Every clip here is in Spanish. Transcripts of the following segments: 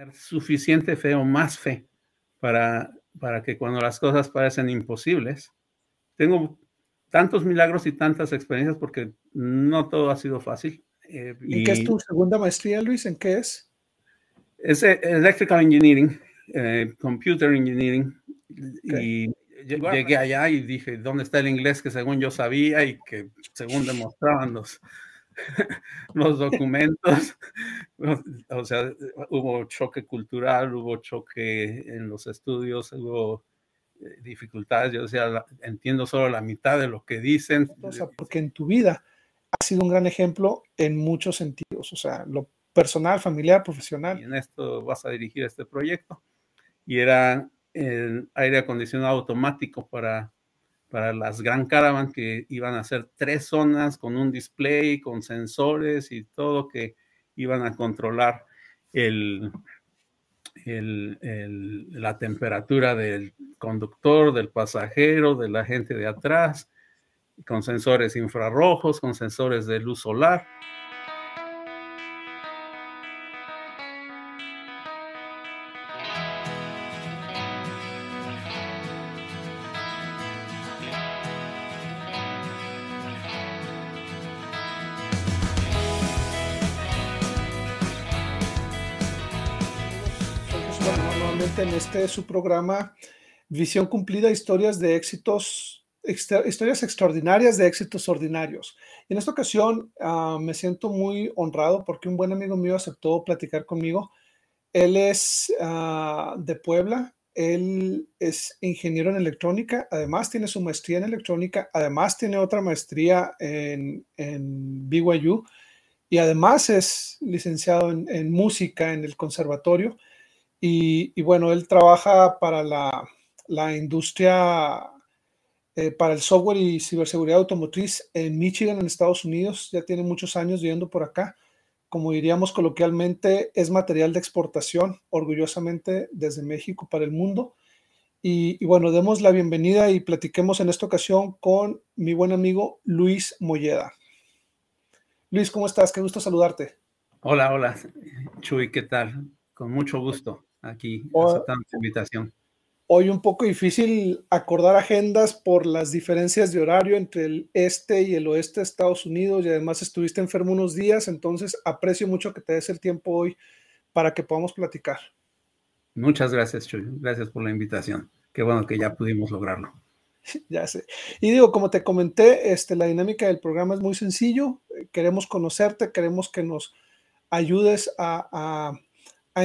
tener suficiente fe o más fe para, para que cuando las cosas parecen imposibles, tengo tantos milagros y tantas experiencias porque no todo ha sido fácil. Eh, ¿Y, qué es tu segunda maestría, Luis? ¿En qué es? Es eh, Electrical Engineering, eh, Computer Engineering. Y llegué allá y dije, ¿dónde está el inglés que según yo sabía y que según demostraban los, los documentos? o sea, hubo choque cultural, hubo choque en los estudios, hubo dificultades. Yo decía, entiendo solo la mitad de lo que dicen. O sea, porque en tu vida ha sido un gran ejemplo en muchos sentidos, o sea, lo personal, familiar, profesional. Y en esto vas a dirigir este proyecto. Y era el aire acondicionado automático para, para las Gran Caravan, que iban a ser tres zonas con un display, con sensores y todo que iban a controlar el, la temperatura del conductor, del pasajero, de la gente de atrás, con sensores infrarrojos, con sensores de luz solar. Este su programa Visión Cumplida, historias de éxitos, historias extraordinarias de éxitos ordinarios. en esta ocasión ah, me siento muy honrado porque un buen amigo mío aceptó platicar conmigo. Él es ah, de Puebla, él es ingeniero en electrónica, además tiene su maestría en electrónica, además tiene otra maestría en, en BYU y además es licenciado en, en música en el conservatorio. Y, bueno, él trabaja para la, industria, eh, para el software y ciberseguridad automotriz en Michigan, en Estados Unidos. Ya tiene muchos años viviendo por acá. Como diríamos coloquialmente, es material de exportación, orgullosamente desde México para el mundo. Y, y, bueno, demos la bienvenida y platiquemos en esta ocasión con mi buen amigo Luis Molleda. Luis, ¿cómo estás? Qué gusto saludarte. Hola, hola, Chuy, ¿qué tal? Con mucho gusto aquí aceptando la invitación. Hoy un poco difícil acordar agendas por las diferencias de horario entre el este y el oeste de Estados Unidos y además estuviste enfermo unos días, entonces aprecio mucho que te des el tiempo hoy para que podamos platicar. Muchas gracias, Chuy. Gracias por la invitación. Qué bueno que ya pudimos lograrlo. Ya sé. Y digo, como te comenté, este, la dinámica del programa es muy sencillo. Queremos conocerte, queremos que nos ayudes a a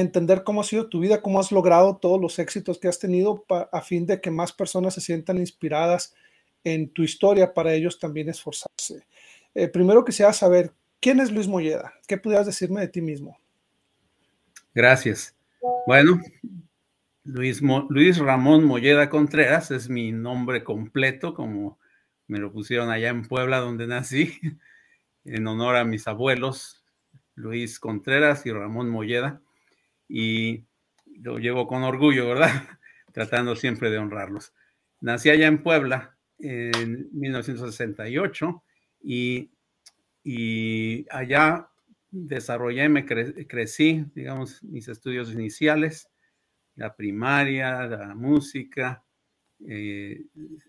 entender cómo ha sido tu vida, cómo has logrado todos los éxitos que has tenido a fin de que más personas se sientan inspiradas en tu historia para ellos también esforzarse. Eh, primero quisiera saber, ¿quién es Luis Molleda? ¿Qué pudieras decirme de ti mismo? Gracias. Bueno, Luis, Luis Ramón Molleda Contreras es mi nombre completo, como me lo pusieron allá en Puebla, donde nací, en honor a mis abuelos, Luis Contreras y Ramón Molleda y lo llevo con orgullo, ¿verdad? Tratando siempre de honrarlos. Nací allá en Puebla en 1968 y, y allá desarrollé, me crecí, digamos, mis estudios iniciales, la primaria, la música, eh,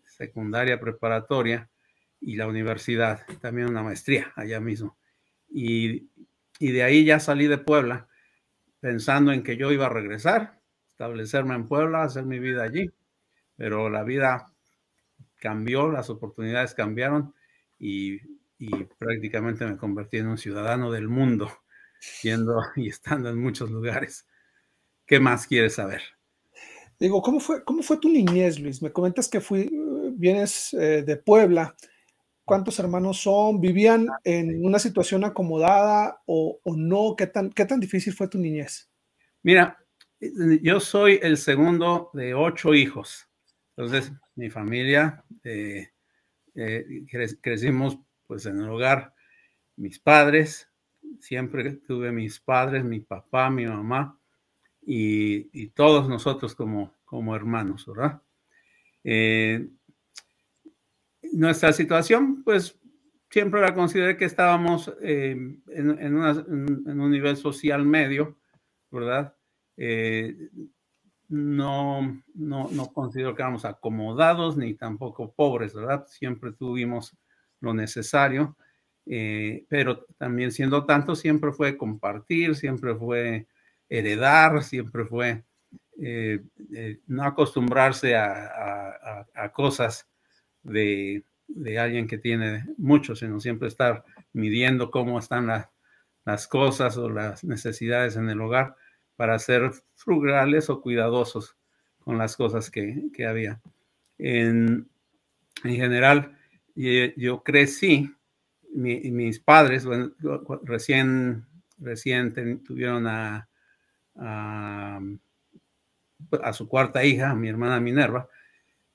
secundaria, preparatoria y la universidad, también una maestría allá mismo. Y, y de ahí ya salí de Puebla pensando en que yo iba a regresar, establecerme en Puebla, hacer mi vida allí, pero la vida cambió, las oportunidades cambiaron y, prácticamente me convertí en un ciudadano del mundo, yendo y estando en muchos lugares. ¿Qué más quieres saber? Digo, ¿cómo fue, cómo fue tu niñez, Luis? Me comentas que fui, vienes eh, de Puebla cuántos hermanos son, vivían en una situación acomodada o, no, ¿Qué tan, qué tan difícil fue tu niñez. Mira, yo soy el segundo de ocho hijos. Entonces, mi familia, eh, eh, crecimos pues en el hogar, mis padres, siempre tuve mis padres, mi papá, mi mamá y, todos nosotros como, como hermanos, ¿verdad? Eh, nuestra situación, pues siempre la consideré que estábamos eh, en, un nivel social medio, ¿verdad? eh, no, no, no considero que éramos acomodados ni tampoco pobres, ¿verdad? Siempre tuvimos lo necesario, eh, pero también siendo tanto, siempre fue compartir, siempre fue heredar, siempre fue no acostumbrarse a, cosas de, alguien que tiene mucho, sino siempre estar midiendo cómo están las cosas o las necesidades en el hogar para ser frugales o cuidadosos con las cosas que, había. En, general, yo crecí, mis padres recién, recién tuvieron a, a, su cuarta hija, mi hermana Minerva,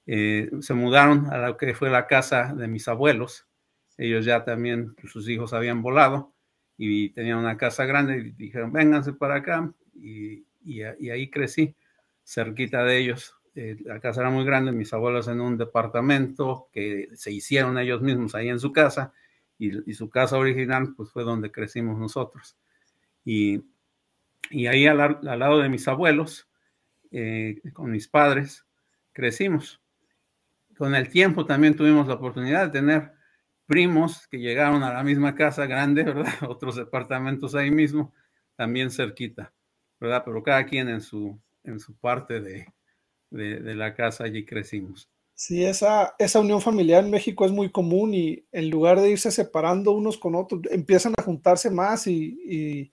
eh, se mudaron a lo que fue la casa de mis abuelos. Ellos ya también, sus hijos habían volado y tenían una casa grande y dijeron, vénganse para acá y, ahí crecí, cerquita de ellos. Eh, la casa era muy grande, mis abuelos en un departamento que se hicieron ellos mismos ahí en su casa y, su casa original pues fue donde crecimos nosotros. Y, ahí al, lado de mis abuelos, eh, con mis padres, crecimos. Con el tiempo también tuvimos la oportunidad de tener primos que llegaron a la misma casa grande, ¿verdad? Otros departamentos ahí mismo, también cerquita. ¿verdad? Pero cada quien en su, en su parte de, de, la casa allí crecimos. Sí, esa, esa unión familiar en México es muy común y en lugar de irse separando unos con otros, empiezan a juntarse más y,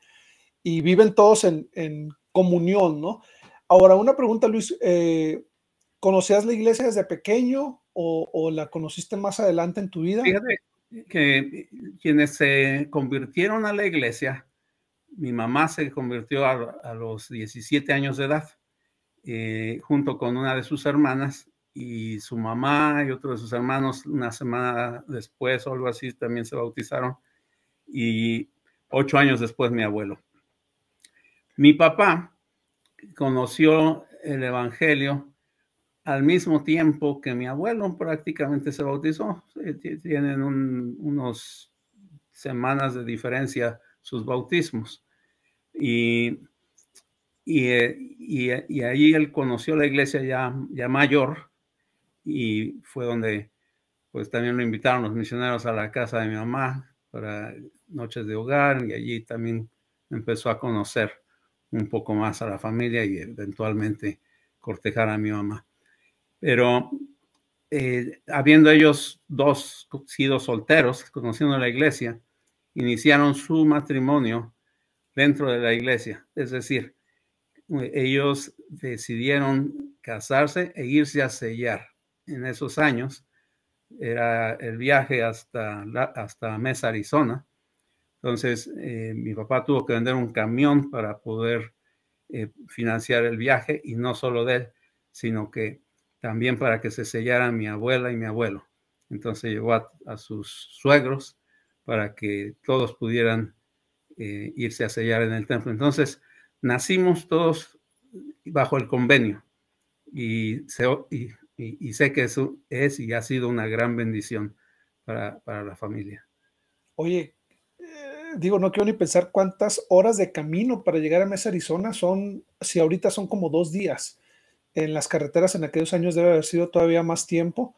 y, viven todos en, en, comunión, ¿no? Ahora, una pregunta, Luis, eh, ¿conocías la iglesia desde pequeño o, la conociste más adelante en tu vida? Fíjate que quienes se convirtieron a la iglesia mi mamá se convirtió a, los 17 años de edad, eh, junto con una de sus hermanas, y su mamá y otro de sus hermanos, una semana después o algo así, también se bautizaron, y ocho años después mi abuelo. Mi papá conoció el Evangelio al mismo tiempo que mi abuelo prácticamente se bautizó. Tienen unos semanas de diferencia sus bautismos. Y, eh, y, y, ahí él conoció la iglesia ya, ya mayor y fue donde pues también lo invitaron los misioneros a la casa de mi mamá para noches de hogar y allí también empezó a conocer un poco más a la familia y eventualmente cortejar a mi mamá. Pero eh, habiendo ellos dos sido solteros, conociendo la iglesia, iniciaron su matrimonio dentro de la iglesia. Es decir, ellos decidieron casarse e irse a sellar. En esos años era el viaje hasta, hasta Mesa, Arizona. Entonces, eh, mi papá tuvo que vender un camión para poder eh, financiar el viaje y no solo de él, sino que también para que se sellaran mi abuela y mi abuelo. Entonces llevó a sus suegros para que todos pudieran eh, irse a sellar en el templo. Entonces, nacimos todos bajo el convenio y, y, sé que eso es y ha sido una gran bendición para, la familia. Oye, eh, digo, no quiero ni pensar cuántas horas de camino para llegar a Mesa, Arizona son, si ahorita son como dos días. En las carreteras en aquellos años debe haber sido todavía más tiempo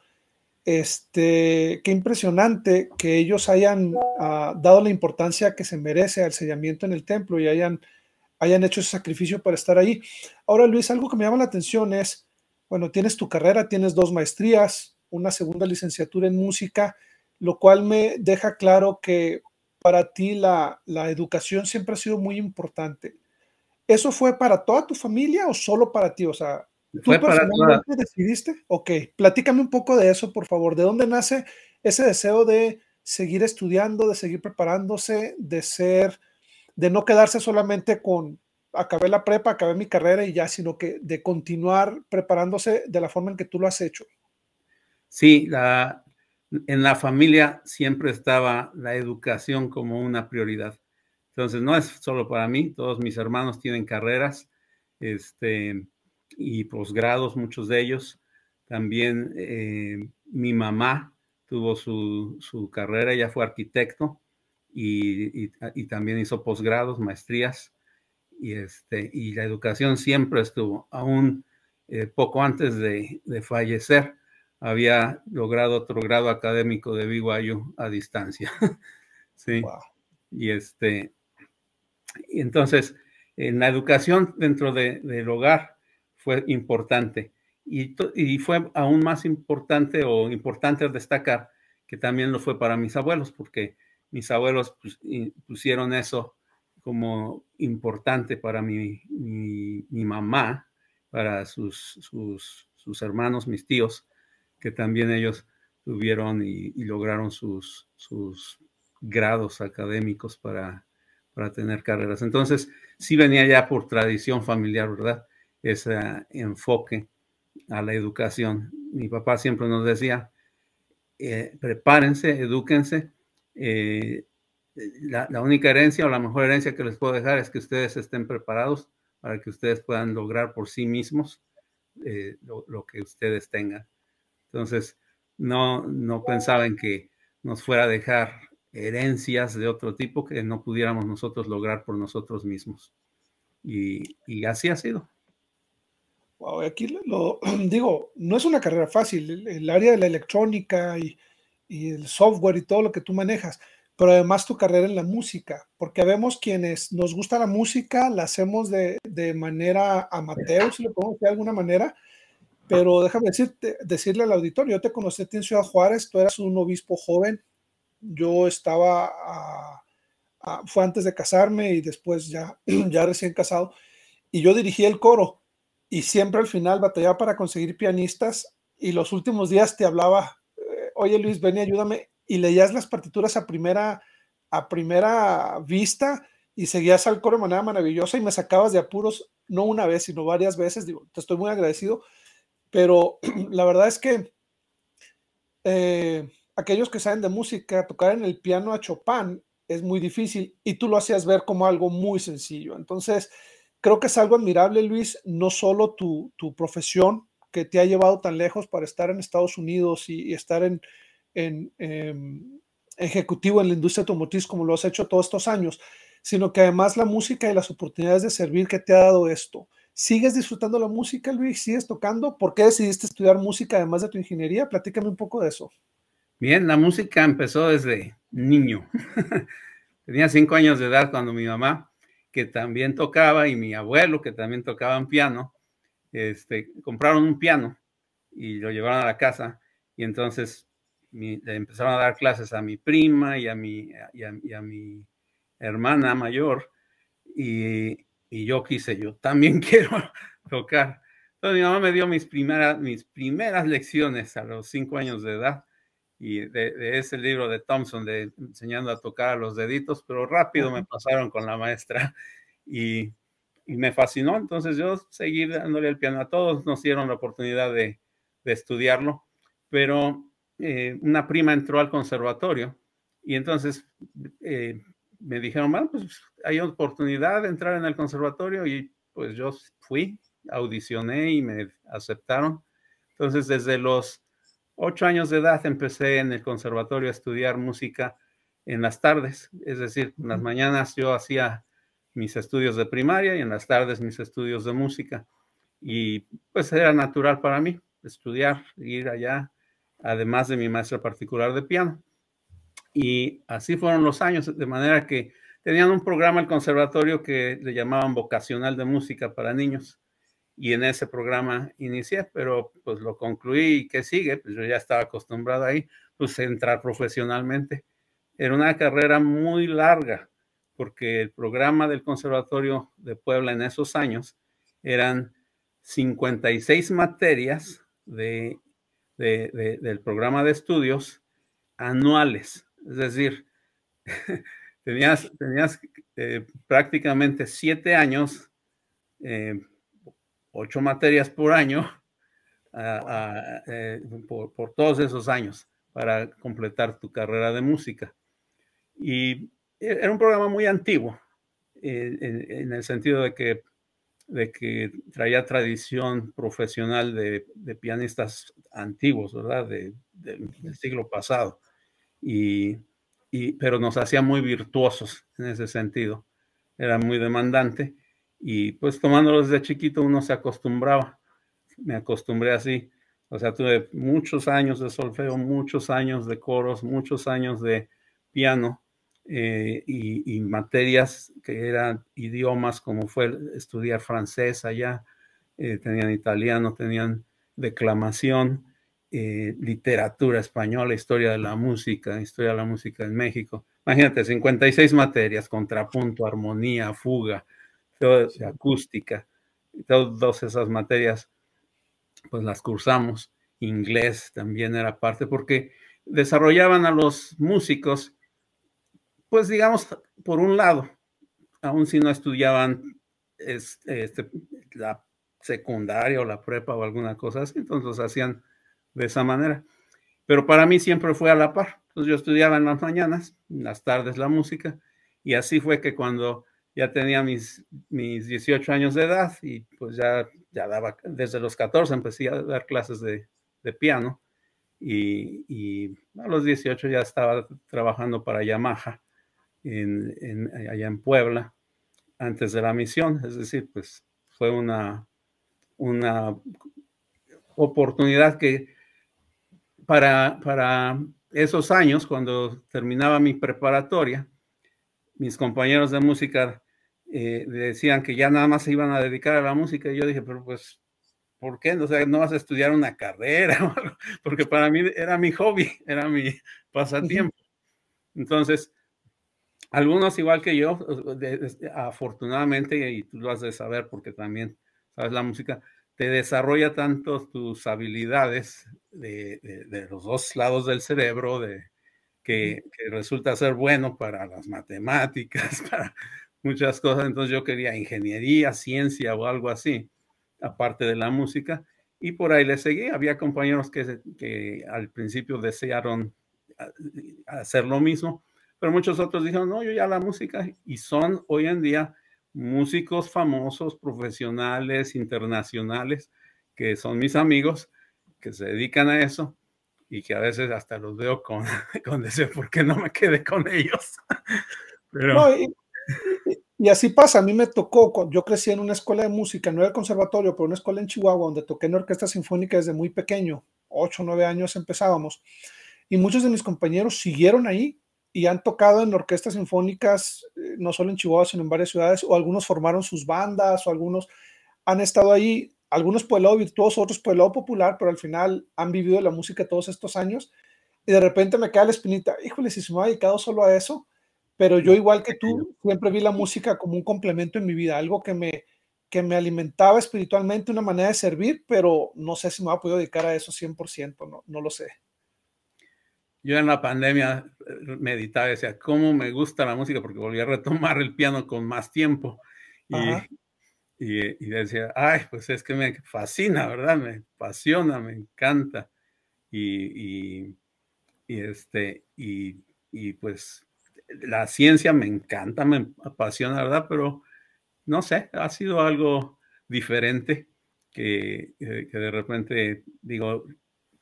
este, qué impresionante que ellos hayan ah, dado la importancia que se merece al sellamiento en el templo y hayan, hayan hecho ese sacrificio para estar ahí. Ahora, Luis, algo que me llama la atención es, bueno, tienes tu carrera, tienes dos maestrías, una segunda licenciatura en música, lo cual me deja claro que para ti la, la educación siempre ha sido muy importante. ¿Eso fue para toda tu familia o solo para ti? O sea, ¿Tú personalmente decidiste? Ok, platícame un poco de eso, por favor. ¿De dónde nace ese deseo de seguir estudiando, de seguir preparándose, de ser, de no quedarse solamente con acabé la prepa, acabé mi carrera y ya, sino que de continuar preparándose de la forma en que tú lo has hecho? Sí, la, en la familia siempre estaba la educación como una prioridad. Entonces, no es solo para mí, todos mis hermanos tienen carreras. Este, y posgrados, muchos de ellos. También eh, mi mamá tuvo su, su, carrera, ella fue arquitecto y, y, también hizo posgrados, maestrías. y, este, y la educación siempre estuvo, aún eh, poco antes de, fallecer, había logrado otro grado académico de BYU a distancia. sí. Y este, y entonces, en la educación dentro del hogar fue importante. Y, y, fue aún más importante o importante destacar que también lo fue para mis abuelos, porque mis abuelos pues, pusieron eso como importante para mi, mi, mamá, para sus, sus, sus, hermanos, mis tíos, que también ellos tuvieron y, lograron sus, sus grados académicos para, para tener carreras. Entonces, sí venía ya por tradición familiar, ¿verdad? Ese enfoque a la educación. Mi papá siempre nos decía, eh, prepárense, edúquense, eh, la, única herencia o la mejor herencia que les puedo dejar es que ustedes estén preparados para que ustedes puedan lograr por sí mismos eh, lo, que ustedes tengan. Entonces, no, no pensaba en que nos fuera a dejar herencias de otro tipo que no pudiéramos nosotros lograr por nosotros mismos. Y, así ha sido. Aquí lo, digo, no es una carrera fácil. El, área de la electrónica y, el software y todo lo que tú manejas pero además tu carrera en la música, porque vemos quienes nos gusta la música, la hacemos de, de manera amateur, si lo podemos decir de alguna manera, pero déjame decirte, decirle al auditorio, yo te conocí en Ciudad Juárez, tú eras un obispo joven, yo estaba, fue antes de casarme y después ya, ya recién casado, y yo dirigí el coro, y siempre al final batallaba para conseguir pianistas, y los últimos días te hablaba, eh, oye Luis, ven y ayúdame, y leías las partituras a primera, a primera vista y seguías al coro de manera maravillosa y me sacabas de apuros, no una vez, sino varias veces. Digo, te estoy muy agradecido, pero la verdad es que eh, aquellos que saben de música, tocar en el piano a Chopin es muy difícil y tú lo hacías ver como algo muy sencillo. Entonces, creo que es algo admirable, Luis, no solo tu, profesión que te ha llevado tan lejos para estar en Estados Unidos y estar en, en, em, ejecutivo en la industria automotriz como lo has hecho todos estos años, sino que además la música y las oportunidades de servir que te ha dado esto. ¿Sigues disfrutando la música, Luis? ¿Sigues tocando? ¿Por qué decidiste estudiar música además de tu ingeniería? Platícame un poco de eso. Bien, la música empezó desde niño. Tenía cinco años de edad cuando mi mamá, que también tocaba, y mi abuelo, que también tocaban piano, este, compraron un piano y lo llevaron a la casa. Y entonces le empezaron a dar clases a mi prima y a mi, y a, mi hermana mayor y, yo quise, yo también quiero tocar. Entonces mi mamá me dio mis primeras, mis primeras lecciones a los cinco años de edad y de, ese libro de Thompson de enseñando a tocar a los deditos, pero rápido me pasaron con la maestra y, y, me fascinó. Entonces yo seguí dándole el piano a todos, nos dieron la oportunidad de, de estudiarlo, pero eh, una prima entró al conservatorio y entonces eh, me dijeron, bueno, pues hay oportunidad de entrar en el conservatorio y pues yo fui, audicioné y me aceptaron. Entonces desde los ocho años de edad empecé en el conservatorio a estudiar música en las tardes, es decir, en las mañanas yo hacía mis estudios de primaria y en las tardes mis estudios de música. Y pues era natural para mí estudiar, ir allá además de mi maestra particular de piano. Y así fueron los años, de manera que tenían un programa el conservatorio que le llamaban vocacional de música para niños. Y en ese programa inicié, pero pues lo concluí y ¿qué sigue? Pues yo ya estaba acostumbrado ahí, pues entrar profesionalmente. Era una carrera muy larga, porque el programa del Conservatorio de Puebla en esos años eran 56 materias de del programa de estudios anuales. Es decir, tenías, tenías eh, prácticamente siete años, eh, ocho materias por año, eh, por, todos esos años para completar tu carrera de música. Y era un programa muy antiguo, en el sentido de que de que traía tradición profesional de, pianistas antiguos, ¿verdad? del siglo pasado. Y, pero nos hacía muy virtuosos en ese sentido. Era muy demandante. Y pues tomándolos de chiquito uno se acostumbraba. Me acostumbré así. O sea, tuve muchos años de solfeo, muchos años de coros, muchos años de piano eh, y, materias que eran idiomas como fue estudiar francés allá, eh, tenían italiano, tenían declamación, eh, literatura española, historia de la música, historia de la música en México. Imagínate, 56 materias, contrapunto, armonía, fuga, acústica, todas esas materias, pues las cursamos. Inglés también era parte, porque desarrollaban a los músicos, pues digamos, por un lado, aun si no estudiaban este, la secundaria o la prepa o alguna cosa así, entonces los hacían de esa manera. Pero para mí siempre fue a la par. Entonces yo estudiaba en las mañanas, en las tardes la música, y así fue que cuando ya tenía mis, mis 18 años de edad y pues ya, ya daba, desde los 14 empecé a dar clases de, de piano y, y, a los 18 ya estaba trabajando para Yamaha en, allá en Puebla antes de la misión, es decir, pues fue una, una oportunidad que para, para esos años, cuando terminaba mi preparatoria, mis compañeros de música eh, decían que ya nada más se iban a dedicar a la música y yo dije, pero pues, ¿por qué? O sea, no vas a estudiar una carrera, porque para mí era mi hobby, era mi pasatiempo. Entonces, algunos igual que yo, afortunadamente, y tú lo has de saber porque también sabes la música, te desarrolla tanto tus habilidades de, los dos lados del cerebro, de, que, resulta ser bueno para las matemáticas, para muchas cosas. Entonces yo quería ingeniería, ciencia o algo así, aparte de la música. Y por ahí le seguí. Había compañeros que, que al principio desearon hacer lo mismo, pero muchos otros dijeron, no, yo ya la música. Y son hoy en día músicos famosos, profesionales, internacionales, que son mis amigos, que se dedican a eso y que a veces hasta los veo con, con deseo, ¿por qué no me quedé con ellos? Pero... y, así pasa, a mí me tocó, yo crecí en una escuela de música, no era el conservatorio, pero una escuela en Chihuahua, donde toqué en orquesta sinfónica desde muy pequeño, 8 o 9 años empezábamos, y muchos de mis compañeros siguieron ahí y han tocado en orquestas sinfónicas, eh, no solo en Chihuahua, sino en varias ciudades, o algunos formaron sus bandas, o algunos han estado ahí, algunos por el lado virtuoso, otros por el lado popular, pero al final han vivido la música todos estos años, y de repente me queda la espinita, híjole, si se me ha dedicado solo a eso, pero yo igual que tú, siempre vi la música como un complemento en mi vida, algo que me, que me alimentaba espiritualmente, una manera de servir, pero no sé si me va a poder dedicar a eso 100%, no, no lo sé. Yo en la pandemia eh, meditaba decía, ¿cómo me gusta la música? Porque volví a retomar el piano con más tiempo. Y, y, decía, ay, pues es que me fascina, ¿verdad? Me apasiona, me encanta. Y, este, y, pues la ciencia me encanta, me apasiona, ¿verdad? Pero no sé, ha sido algo diferente que, eh, de repente digo,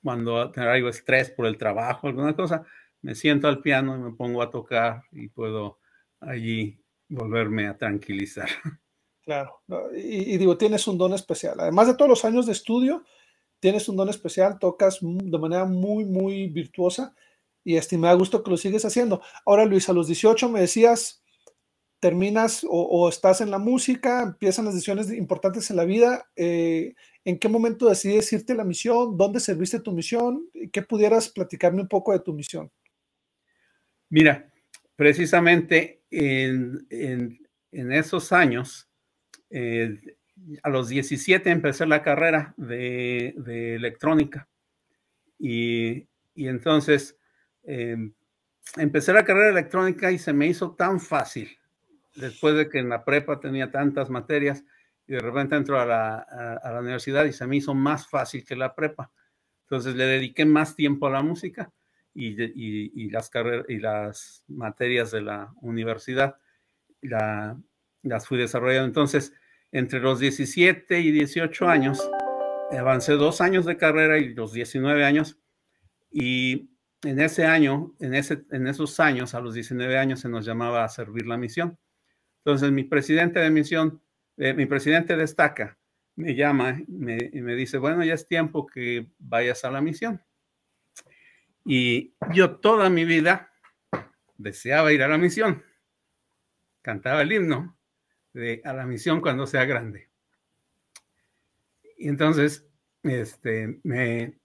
cuando tengo estrés por el trabajo, alguna cosa, me siento al piano y me pongo a tocar y puedo allí volverme a tranquilizar. Claro, y, digo, tienes un don especial. Además de todos los años de estudio, tienes un don especial, tocas de manera muy, muy virtuosa y me da gusto que lo sigues haciendo. Ahora, Luis, a los 18 me decías, terminas o, estás en la música, empiezan las decisiones importantes en la vida. Eh, ¿En qué momento decidiste irte a la misión? ¿Dónde serviste tu misión? ¿Qué pudieras platicarme un poco de tu misión? Mira, precisamente en, esos años, eh, a los 17 empecé la carrera de, electrónica y, entonces em, empecé la carrera electrónica y se me hizo tan fácil, después de que en la prepa tenía tantas materias, y de repente entro a la, universidad y se me hizo más fácil que la prepa. Entonces le dediqué más tiempo a la música y, las, carreras, y las materias de la universidad las fui desarrollando. Entonces, entre los 17 y 18 años, avancé dos años de carrera y los 19 años. Y en ese año, en, ese, en esos años, a los 19 años, se nos llamaba a servir la misión. Entonces, mi presidente de misión eh, mi presidente destaca, me llama me, y me dice, bueno, ya es tiempo que vayas a la misión. Y yo toda mi vida deseaba ir a la misión. Cantaba el himno de a la misión cuando sea grande. Y entonces, este, me,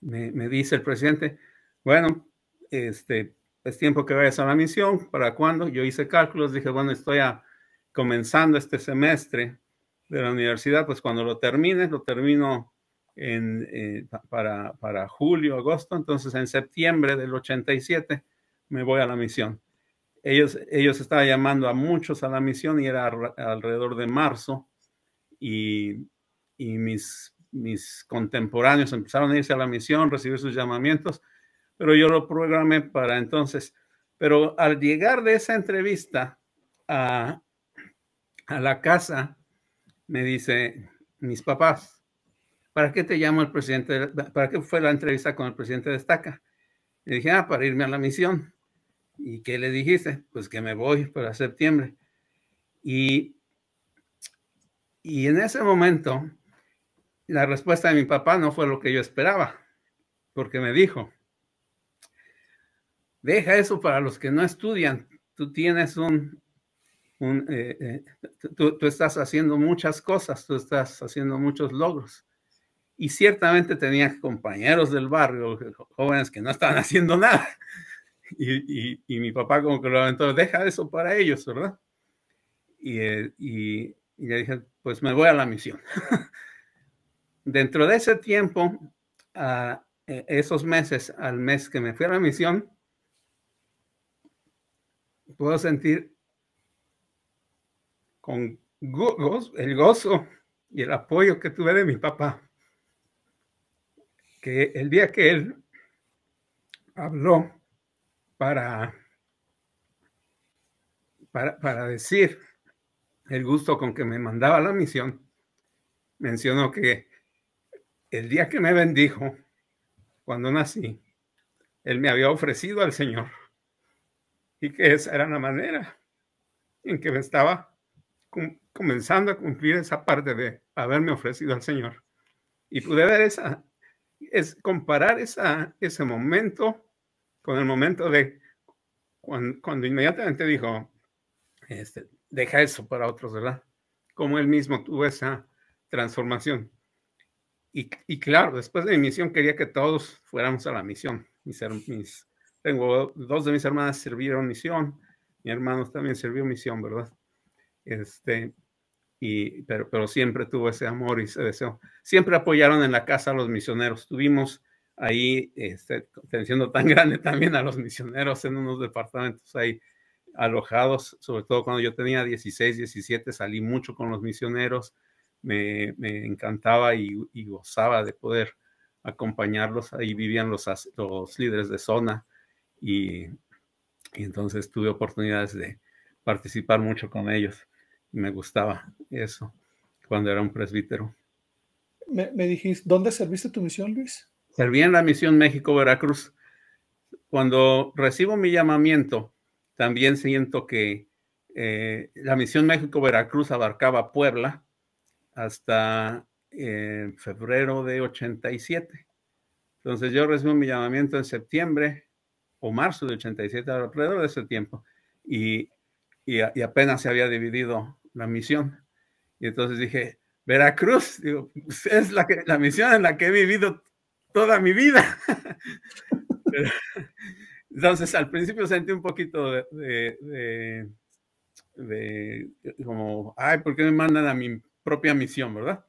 me, dice el presidente, bueno, este, es tiempo que vayas a la misión, ¿para cuándo? Yo hice cálculos, dije, bueno, estoy comenzando este semestre de la universidad, pues cuando lo termine, lo termino en, eh, para, para, julio, agosto, entonces en septiembre del 87 me voy a la misión. Ellos, ellos estaban llamando a muchos a la misión y era alrededor de marzo y, y mis, mis contemporáneos empezaron a irse a la misión, recibir sus llamamientos, pero yo lo programé para entonces. Pero al llegar de esa entrevista a, a la casa, me dice mis papás, ¿para qué te llamo el presidente? ¿Para qué fue la entrevista con el presidente de Estaca? Le dije, ah, para irme a la misión. ¿Y qué le dijiste? Pues que me voy para septiembre. Y, y en ese momento, la respuesta de mi papá no fue lo que yo esperaba, porque me dijo, deja eso para los que no estudian. Tú tienes un, un eh, eh, tú, tú, estás haciendo muchas cosas, tú estás haciendo muchos logros. Y ciertamente tenía compañeros del barrio, jóvenes que no estaban haciendo nada. Y, y, mi papá como que lo aventó, deja eso para ellos, ¿verdad? Y, eh, y, le dije, pues me voy a la misión. Dentro de ese tiempo, a e, esos meses, al mes que me fui a la misión, puedo sentir con el gozo y el apoyo que tuve de mi papá que el día que él habló para, para, decir el gusto con que me mandaba la misión, mencionó que el día que me bendijo, cuando nací, él me había ofrecido al Señor y que esa era la manera en que me estaba comenzando a cumplir esa parte de haberme ofrecido al Señor. Y pude ver esa, es comparar esa, ese momento con el momento de cuando, inmediatamente dijo, este, deja eso para otros, ¿verdad? Como él mismo tuvo esa transformación. Y, claro, después de mi misión quería que todos fuéramos a la misión. Mis, mis, tengo dos de mis hermanas sirvieron misión, mi hermano también sirvió misión, ¿verdad? Este, y, pero, pero siempre tuvo ese amor y ese deseo. Siempre apoyaron en la casa a los misioneros. Tuvimos ahí, este, siendo tan grande también a los misioneros en unos departamentos ahí alojados, sobre todo cuando yo tenía 16, 17, salí mucho con los misioneros, me, me encantaba y, gozaba de poder acompañarlos, ahí vivían los, los líderes de zona y, y entonces tuve oportunidades de participar mucho con ellos me gustaba eso cuando era un presbítero. Me, dijiste, ¿dónde serviste tu misión, Luis? Serví en la misión México-Veracruz. Cuando recibo mi llamamiento, también siento que eh, la misión México-Veracruz abarcaba Puebla hasta eh, febrero de 87. Entonces yo recibo mi llamamiento en septiembre o marzo de 87, alrededor de ese tiempo. Y, y, apenas se había dividido la misión. Y entonces dije, Veracruz, es la, que, la misión en la que he vivido toda mi vida. entonces al principio sentí un poquito de, de, como, ay, ¿por qué me mandan a mi propia misión, verdad?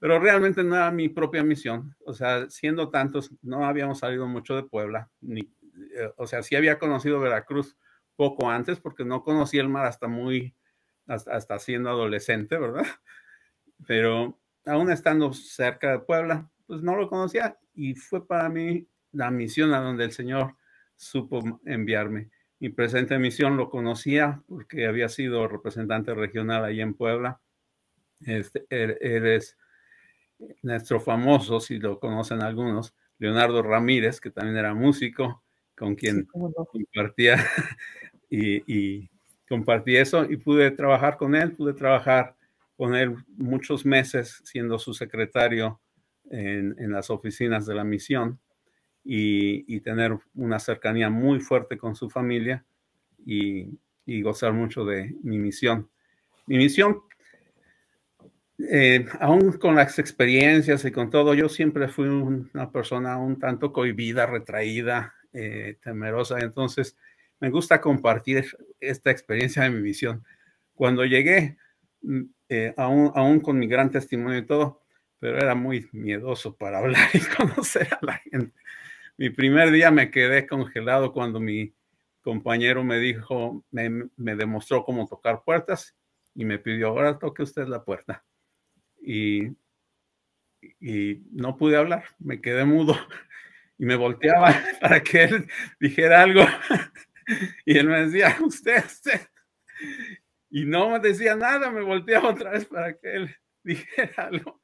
Pero realmente no era mi propia misión. O sea, siendo tantos, no habíamos salido mucho de Puebla. Ni, eh, o sea, sí había conocido Veracruz poco antes porque no conocí el mar hasta muy hasta, siendo adolescente, ¿verdad? Pero aún estando cerca de Puebla, pues no lo conocía y fue para mí la misión a donde el Señor supo enviarme. Mi presente misión lo conocía porque había sido representante regional ahí en Puebla. Este, él, es nuestro famoso, si lo conocen algunos, Leonardo Ramírez, que también era músico, con quien compartía y, compartí eso y pude trabajar con él, pude trabajar con él muchos meses siendo su secretario en, las oficinas de la misión y, tener una cercanía muy fuerte con su familia y, gozar mucho de mi misión. Mi misión, eh, aún con las experiencias y con todo, yo siempre fui una persona un tanto cohibida, retraída, eh, temerosa. Entonces, me gusta compartir esta experiencia de mi misión. Cuando llegué, mm, eh, aún, aún con mi gran testimonio y todo, pero era muy miedoso para hablar y conocer a la gente. Mi primer día me quedé congelado cuando mi compañero me dijo, me, me demostró cómo tocar puertas y me pidió, ahora toque usted la puerta. Y, y no pude hablar, me quedé mudo y me volteaba para que él dijera algo. Y él me decía, usted, usted. Y no me decía nada, me volteaba otra vez para que él dijera algo.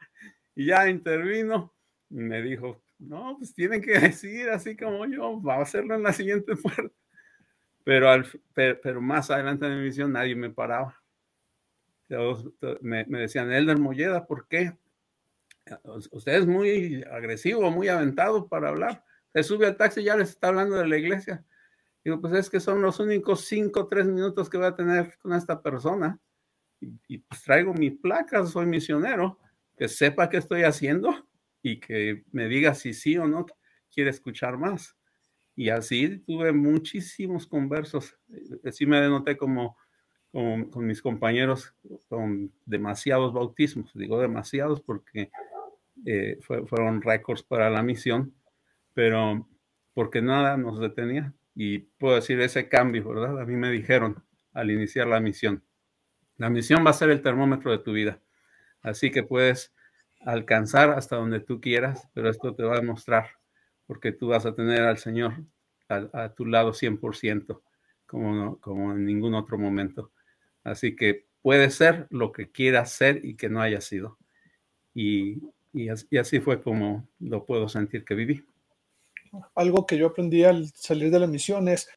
Y ya intervino y me dijo, no, pues tienen que decir así como yo, va a hacerlo en la siguiente puerta. Pero, al, pero, más adelante en mi misión nadie me paraba. me, me decían, Elder Molleda, ¿por qué? Usted es muy agresivo, muy aventado para hablar. Se sube al taxi y ya les está hablando de la iglesia. Digo, pues es que son los únicos cinco, tres minutos que voy a tener con esta persona. Y, pues traigo mi placa, soy misionero, que sepa qué estoy haciendo y que me diga si sí o no quiere escuchar más. Y así tuve muchísimos conversos. Así me denoté como, con mis compañeros con demasiados bautismos. Digo demasiados porque eh, fueron récords para la misión, pero porque nada nos detenía. Y puedo decir ese cambio, ¿verdad? A mí me dijeron al iniciar la misión, la misión va a ser el termómetro de tu vida. Así que puedes alcanzar hasta donde tú quieras, pero esto te va a demostrar, porque tú vas a tener al Señor a, tu lado 100%, como, como en ningún otro momento. Así que puede ser lo que quieras ser y que no haya sido. Y, y así fue como lo puedo sentir que viví algo que yo aprendí al salir de la misión es,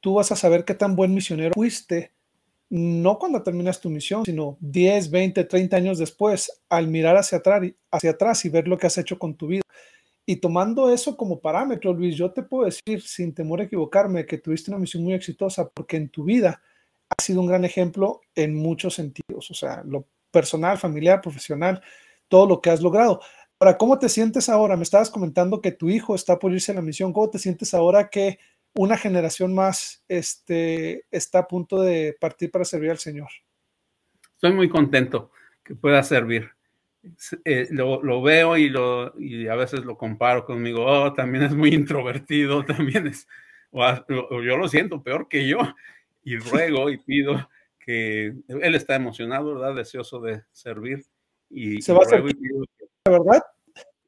tú vas a saber qué tan buen misionero fuiste, no cuando terminas tu misión, sino 10, 20, 30 años después, al mirar hacia atrás, y ver lo que has hecho con tu vida. Y tomando eso como parámetro, Luis, yo te puedo decir, sin temor a equivocarme, que tuviste una misión muy exitosa porque en tu vida ha sido un gran ejemplo en muchos sentidos, o sea, lo personal, familiar, profesional, todo lo que has logrado. Ahora, ¿cómo te sientes ahora? Me estabas comentando que tu hijo está por irse a la misión. ¿Cómo te sientes ahora que una generación más este, está a punto de partir para servir al Señor? Estoy muy contento que pueda servir. Eh, lo, veo y, lo, y a veces lo comparo conmigo. Oh, también es muy introvertido, también es, o, yo lo siento peor que yo. Y ruego y pido que él está emocionado, ¿verdad? Deseoso de servir. Y, Se va a servir verdad?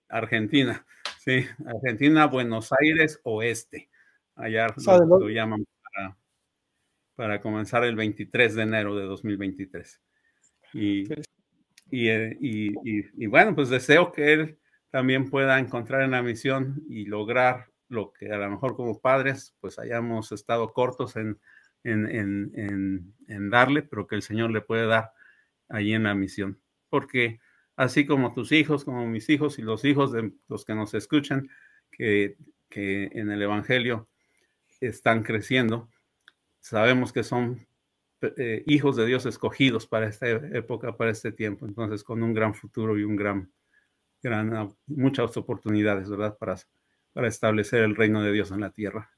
Argentina, sí, Argentina, Buenos Aires Oeste. Allá lo, llaman para, comenzar el 23 de enero de 2023. Y, eh, y, y, bueno, pues deseo que él también pueda encontrar en la misión y lograr lo que a lo mejor como padres pues hayamos estado cortos en, en, en, en darle, pero que el Señor le puede dar allí en la misión. Porque así como tus hijos, como mis hijos y los hijos de los que nos escuchan, que, en el Evangelio están creciendo. Sabemos que son eh, hijos de Dios escogidos para esta época, para este tiempo, entonces con un gran futuro y un gran, gran ah, muchas oportunidades, ¿verdad? Para, para establecer el reino de Dios en la tierra.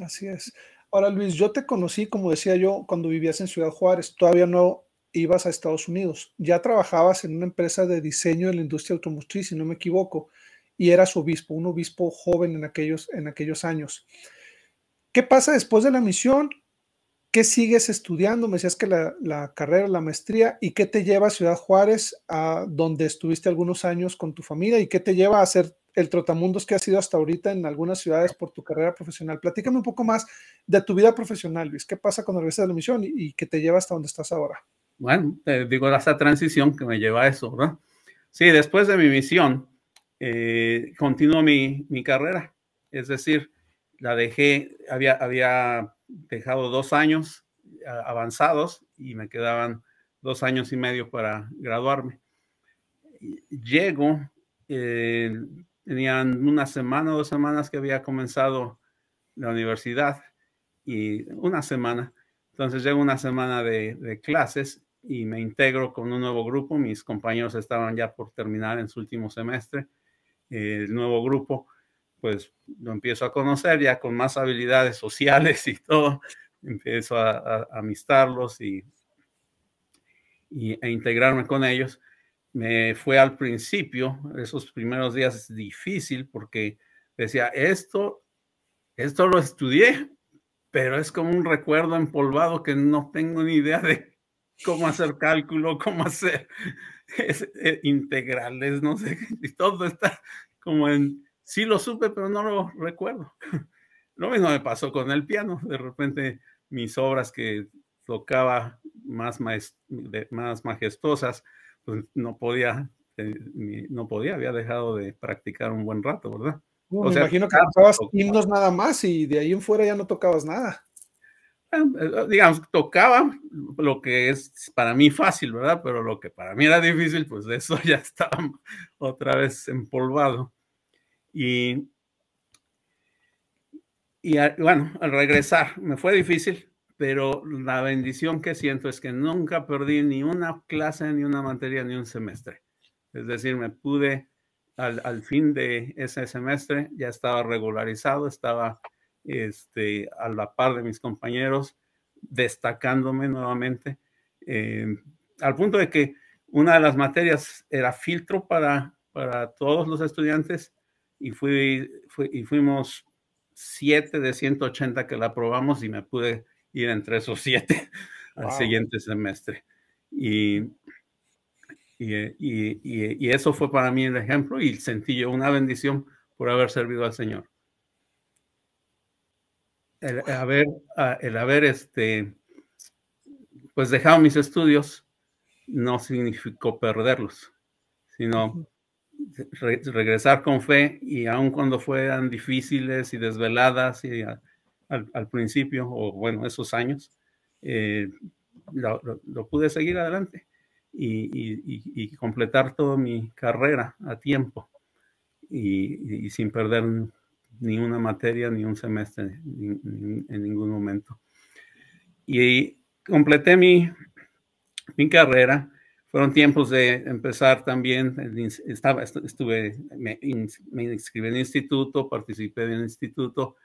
Así es. Ahora, Luis, yo te conocí, como decía yo, cuando vivías en Ciudad Juárez. Todavía no ibas a Estados Unidos. Ya trabajabas en una empresa de diseño de la industria automotriz, si no me equivoco, y eras obispo, un obispo joven en aquellos, en aquellos años. ¿Qué pasa después de la misión? ¿Qué sigues estudiando? Me decías que la, carrera, la maestría, ¿y qué te lleva a Ciudad Juárez, a donde estuviste algunos años con tu familia? ¿Y qué te lleva a hacer el trotamundos que has sido hasta ahorita en algunas ciudades por tu carrera profesional? Platícame un poco más de tu vida profesional, Luis. ¿Qué pasa cuando regresas de la misión y, y qué te lleva hasta donde estás ahora? bueno, digo, esa transición que me lleva a eso, ¿verdad? Sí, después de mi misión, eh, continuó mi, mi, carrera, es decir, la dejé, había, había dejado dos años avanzados y me quedaban dos años y medio para graduarme. Llego, eh, tenían una semana o dos semanas que había comenzado la universidad y una semana. Entonces llego una semana de, clases y me integro con un nuevo grupo. Mis compañeros estaban ya por terminar en su último semestre. El nuevo grupo, pues lo empiezo a conocer ya con más habilidades sociales y todo. Empiezo a, amistarlos y, y, e integrarme con ellos. Me fue al principio, esos primeros días difícil porque decía, esto, esto lo estudié, pero es como un recuerdo empolvado que no tengo ni idea de cómo hacer cálculo, cómo hacer eh, integrales, no sé, y todo está como en, sí lo supe, pero no lo recuerdo. Lo mismo me pasó con el piano, de repente mis obras que tocaba más, más, más majestuosas, pues no podía, eh, no podía, había dejado de practicar un buen rato, ¿verdad? me imagino que tocabas himnos nada más y de ahí en fuera ya no tocabas nada. Eh, digamos, tocaba lo que es para mí fácil, ¿verdad? Pero lo que para mí era difícil, pues eso ya estaba otra vez empolvado. Y, y bueno, al regresar me fue difícil, pero la bendición que siento es que nunca perdí ni una clase, ni una materia, ni un semestre. Es decir, me pude al, fin de ese semestre ya estaba regularizado, estaba este, a la par de mis compañeros, destacándome nuevamente, eh, al punto de que una de las materias era filtro para, para todos los estudiantes y, fui, y fuimos siete de 180 que la aprobamos y me pude ir entre esos siete al siguiente semestre. Y y, eso fue para mí el ejemplo y sentí yo una bendición por haber servido al Señor. El haber, ah, el haber este, pues dejado mis estudios no significó perderlos, sino regresar con fe y aun cuando fueran difíciles y desveladas y al, principio, o bueno, esos años, eh, lo pude seguir adelante y, completar toda mi carrera a tiempo y, sin perder ni una materia ni un semestre en ningún momento. Y completé mi, mi carrera. Fueron tiempos de empezar también, estaba, estuve, me, inscribí en el instituto, participé en el instituto,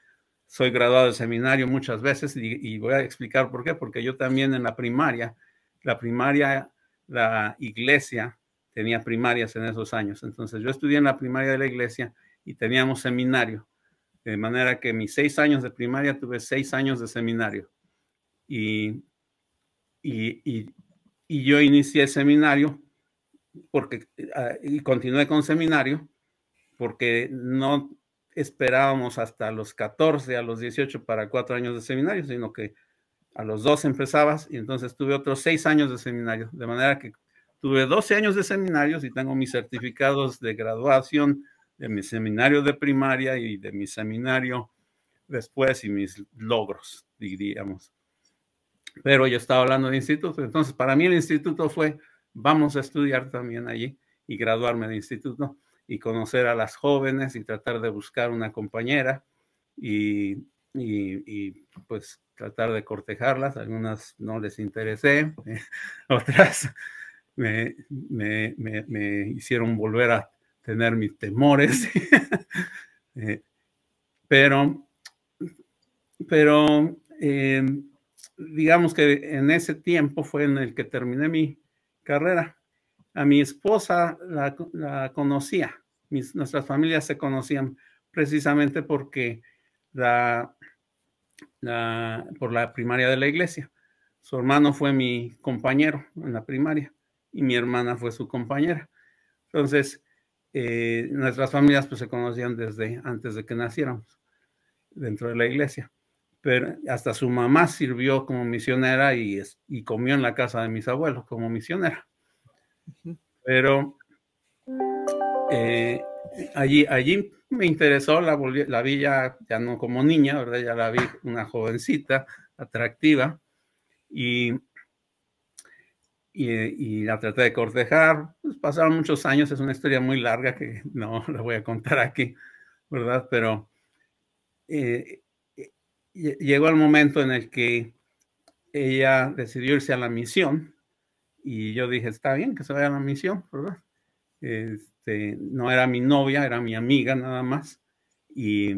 soy graduado del seminario muchas veces y, voy a explicar por qué, porque yo también en la primaria, la primaria la iglesia tenía primarias en esos años. Entonces yo estudié en la primaria de la iglesia y teníamos seminario. De manera que mis seis años de primaria tuve seis años de seminario. Y, y, yo inicié el seminario porque, ah, y continué con seminario porque no esperábamos hasta los 14, a los 18 para cuatro años de seminario, sino que a los dos empezabas y entonces tuve otros seis años de seminario, de manera que tuve 12 años de seminarios y tengo mis certificados de graduación de mi seminario de primaria y de mi seminario después y mis logros, diríamos. Pero yo estaba hablando de instituto, entonces para mí el instituto fue, vamos a estudiar también allí y graduarme de instituto y conocer a las jóvenes y tratar de buscar una compañera y, y pues tratar de cortejarlas, algunas no les interesé, otras me, hicieron volver a tener mis temores, eh, pero, pero eh, digamos que en ese tiempo fue en el que terminé mi carrera. A mi esposa la, conocía, nuestras familias se conocían precisamente porque la, por la primaria de la iglesia. Su hermano fue mi compañero en la primaria y mi hermana fue su compañera. Entonces, eh, nuestras familias pues se conocían desde antes de que naciéramos dentro de la iglesia. Pero hasta su mamá sirvió como misionera y, y comió en la casa de mis abuelos como misionera. Pero eh, allí, allí me interesó, la, la vi ya, ya no como niña, ¿verdad? Ya la vi una jovencita, atractiva, y, y, la traté de cortejar. Pues pasaron muchos años, es una historia muy larga que no la voy a contar aquí, ¿verdad? Pero eh, llegó el momento en el que ella decidió irse a la misión y yo dije, está bien que se vaya a la misión, ¿verdad? Este, no era mi novia, era mi amiga nada más. Y,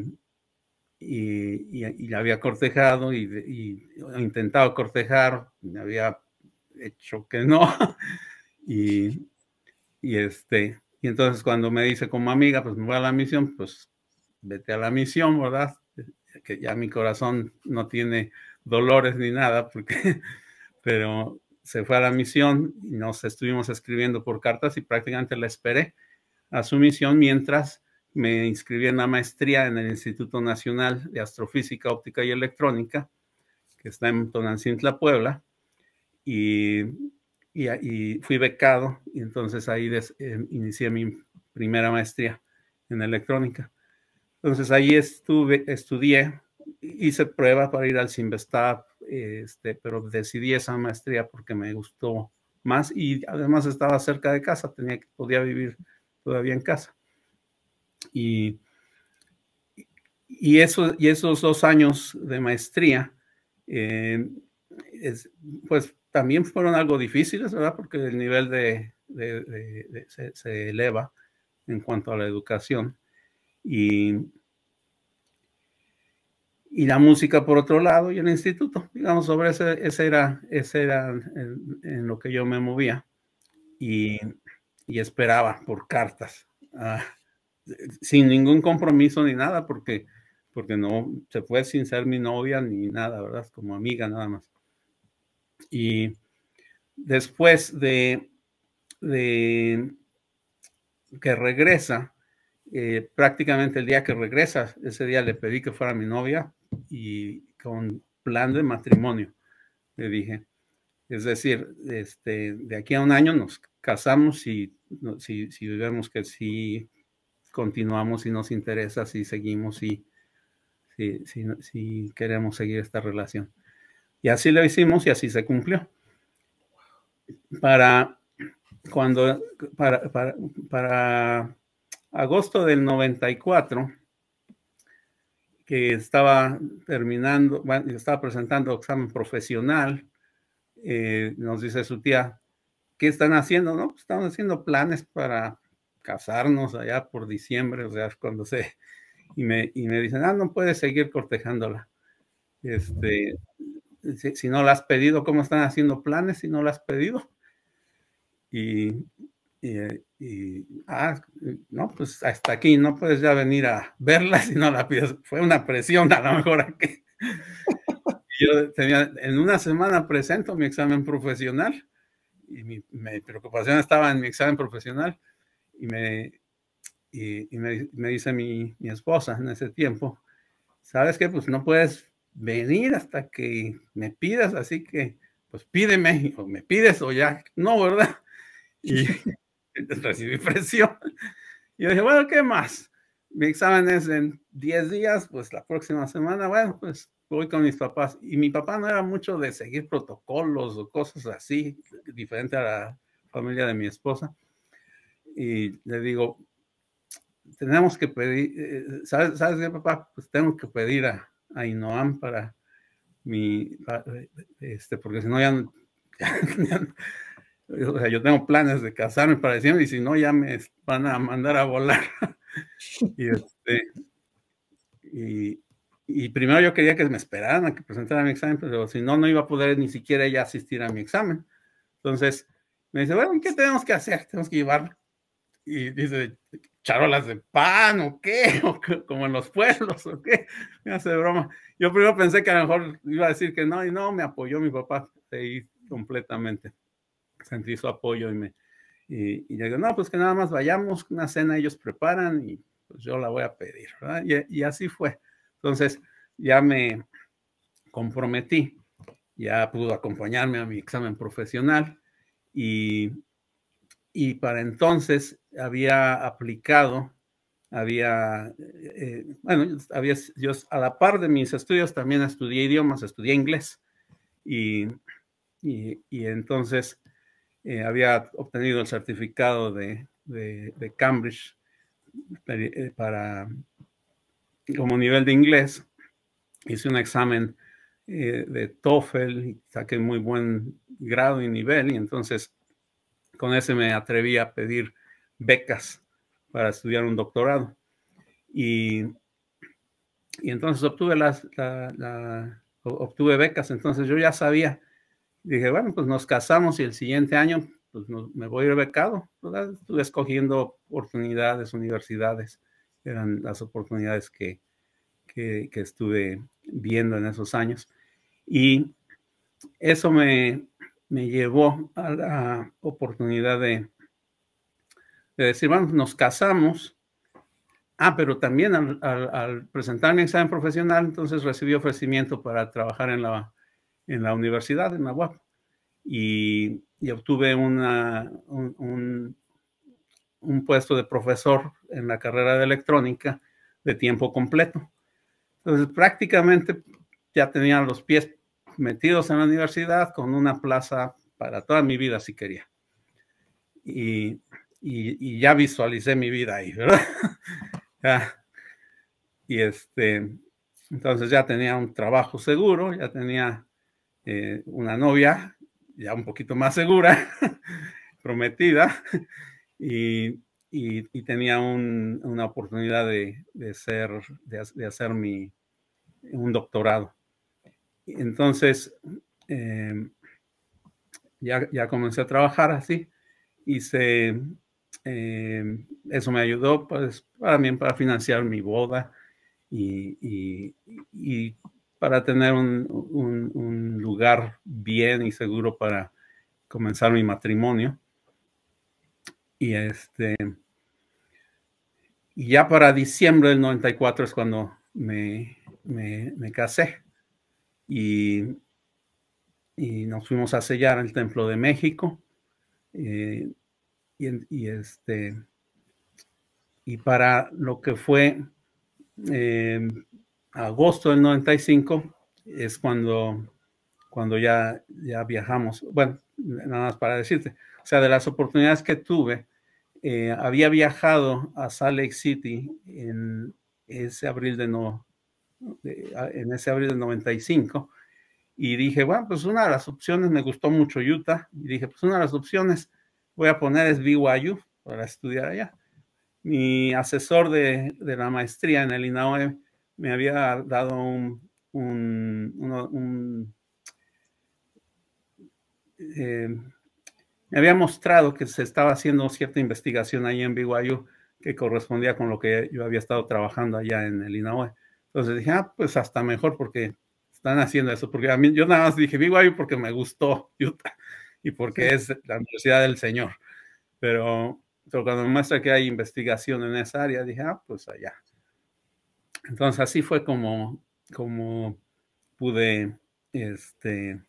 y, y, la había cortejado y, y, intentado cortejar, me había hecho que no. y, y, este, y entonces cuando me dice como amiga, pues me voy a la misión, pues vete a la misión, ¿verdad? Que ya mi corazón no tiene dolores ni nada, porque, pero se fue a la misión y nos estuvimos escribiendo por cartas y prácticamente la esperé a su misión mientras me inscribí en la maestría en el Instituto Nacional de Astrofísica, Óptica y Electrónica, que está en Tonancintla, Puebla, y, y, fui becado y entonces ahí eh, inicié mi primera maestría en electrónica. Entonces ahí estuve, estudié, hice prueba para ir al Simvestab, este, pero decidí esa maestría porque me gustó más y además estaba cerca de casa, tenía, podía vivir todavía en casa. Y, y, eso, y esos dos años de maestría, eh, pues también fueron algo difíciles, ¿verdad? Porque el nivel de, se, se, eleva en cuanto a la educación. Y, y la música por otro lado y el instituto, digamos, sobre ese, ese era, ese era en, lo que yo me movía y, y esperaba por cartas, ah, sin ningún compromiso ni nada, porque, porque no se fue sin ser mi novia ni nada, ¿verdad? Como amiga nada más. Y después de, de que regresa, eh, prácticamente el día que regresa, ese día le pedí que fuera mi novia y con plan de matrimonio, le dije. Es decir, este, de aquí a un año nos casamos y si, si vemos que sí continuamos y nos interesa, si seguimos y si, si, si queremos seguir esta relación. Y así lo hicimos y así se cumplió. Para cuando, para, para, agosto del 94, que estaba terminando, bueno, estaba presentando examen profesional, eh, nos dice su tía, ¿qué están haciendo? No, pues estamos haciendo planes para casarnos allá por diciembre, o sea, cuando se... Y me, y me dicen, ah, no puedes seguir cortejándola. Este, si, no la has pedido, ¿cómo están haciendo planes si no la has pedido? Y, y, y, ah, no, pues hasta aquí, no puedes ya venir a verla si no la pides. Fue una presión a lo mejor aquí. Yo tenía, en una semana presento mi examen profesional y mi, preocupación estaba en mi examen profesional y me, y, me, dice mi, mi esposa en ese tiempo, ¿sabes qué? Pues no puedes venir hasta que me pidas, así que pues pídeme, o me pides o ya, no, ¿verdad? Y, recibí presión. Y yo dije, bueno, ¿qué más? Mi examen es en 10 días, pues la próxima semana, bueno, pues voy con mis papás. Y mi papá no era mucho de seguir protocolos o cosas así, diferente a la familia de mi esposa. Y le digo, tenemos que pedir, eh, ¿sabes, ¿sabes qué, papá? Pues tengo que pedir a, a Inoam para mi, este, porque si no ya, o sea, yo tengo planes de casarme para diciembre y si no, ya me van a mandar a volar. y, este, y, primero yo quería que me esperaran a que presentara mi examen, pero si no, no iba a poder ni siquiera ya asistir a mi examen. Entonces me dice, bueno, ¿qué tenemos que hacer? Tenemos que llevar, y dice, charolas de pan o qué, o como en los pueblos o qué, me hace broma. Yo primero pensé que a lo mejor iba a decir que no, y no, me apoyó mi papá ahí completamente sentí su apoyo y me y, y digo, no, pues que nada más vayamos, una cena ellos preparan y pues yo la voy a pedir, ¿verdad? Y, y así fue. Entonces ya me comprometí, ya pudo acompañarme a mi examen profesional y, y para entonces había aplicado había, bueno, había, yo a la par de mis estudios también estudié idiomas, estudié inglés y, y, entonces había obtenido el certificado de, de Cambridge para como nivel de inglés. Hice un examen eh, de TOEFL y saqué muy buen grado y nivel y entonces con ese me atreví a pedir becas para estudiar un doctorado. Y, y entonces obtuve, las, obtuve becas, entonces yo ya sabía, dije, bueno, pues nos casamos y el siguiente año pues me voy a ir becado. Estuve escogiendo oportunidades, universidades, eran las oportunidades que, que, estuve viendo en esos años. Y eso me, me llevó a la oportunidad de, de, decir, bueno, nos casamos. Ah, pero también al, al, presentar mi examen profesional, entonces recibí ofrecimiento para trabajar en la, en la universidad, en la UAP. Y y obtuve una, un, un, puesto de profesor en la carrera de electrónica de tiempo completo. Entonces prácticamente ya tenía los pies metidos en la universidad con una plaza para toda mi vida si quería. Y, y, ya visualicé mi vida ahí, ¿verdad? Y este, entonces ya tenía un trabajo seguro, ya tenía eh, una novia ya un poquito más segura, prometida, y, y, tenía una oportunidad de, de ser, de, hacer mi, un doctorado. Entonces, em, ya, ya comencé a trabajar así, hice, em, eso me ayudó pues, también para financiar mi boda y, y, para tener un, lugar bien y seguro para comenzar mi matrimonio. Y este, y ya para diciembre del 94 es cuando me, casé. Y, y, nos fuimos a sellar el Templo de México. Eh, y, este, y para lo que fue eh, agosto del 95 es cuando, cuando ya, ya viajamos. Bueno, nada más para decirte. O sea, de las oportunidades que tuve, eh, había viajado a Salt Lake City en ese abril de no, en ese abril del 95 y dije, bueno, pues una de las opciones, me gustó mucho Utah y dije, pues una de las opciones voy a poner es BYU para estudiar allá. Mi asesor de, de la maestría en el INAOE me había dado un, eh, me había mostrado que se estaba haciendo cierta investigación ahí en BYU que correspondía con lo que yo había estado trabajando allá en el INAOE. Entonces dije, ah, pues hasta mejor porque están haciendo eso, porque a mí yo nada más dije BYU porque me gustó Utah y porque es la Universidad del Señor. Pero, pero cuando me muestra que hay investigación en esa área, dije, ah, pues allá. Entonces así fue como, como pude este,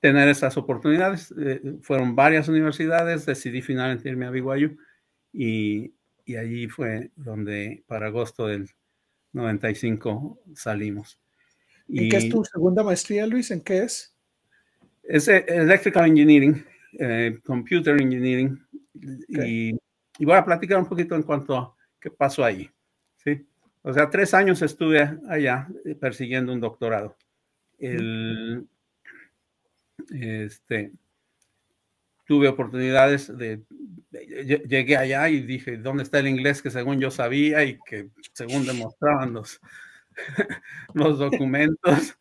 tener esas oportunidades. Eh, fueron varias universidades, decidí finalmente irme a BYU y, y allí fue donde para agosto del 95 salimos. ¿Y, qué es tu segunda maestría, Luis? ¿En qué es? Es eh, Electrical Engineering, Computer Engineering. Y, y, voy a platicar un poquito en cuanto a qué pasó ahí. ¿sí? O sea, tres años estuve allá eh, persiguiendo un doctorado. El, este, tuve oportunidades de, llegué allá y dije, ¿dónde está el inglés que según yo sabía y que según demostraban los, los documentos?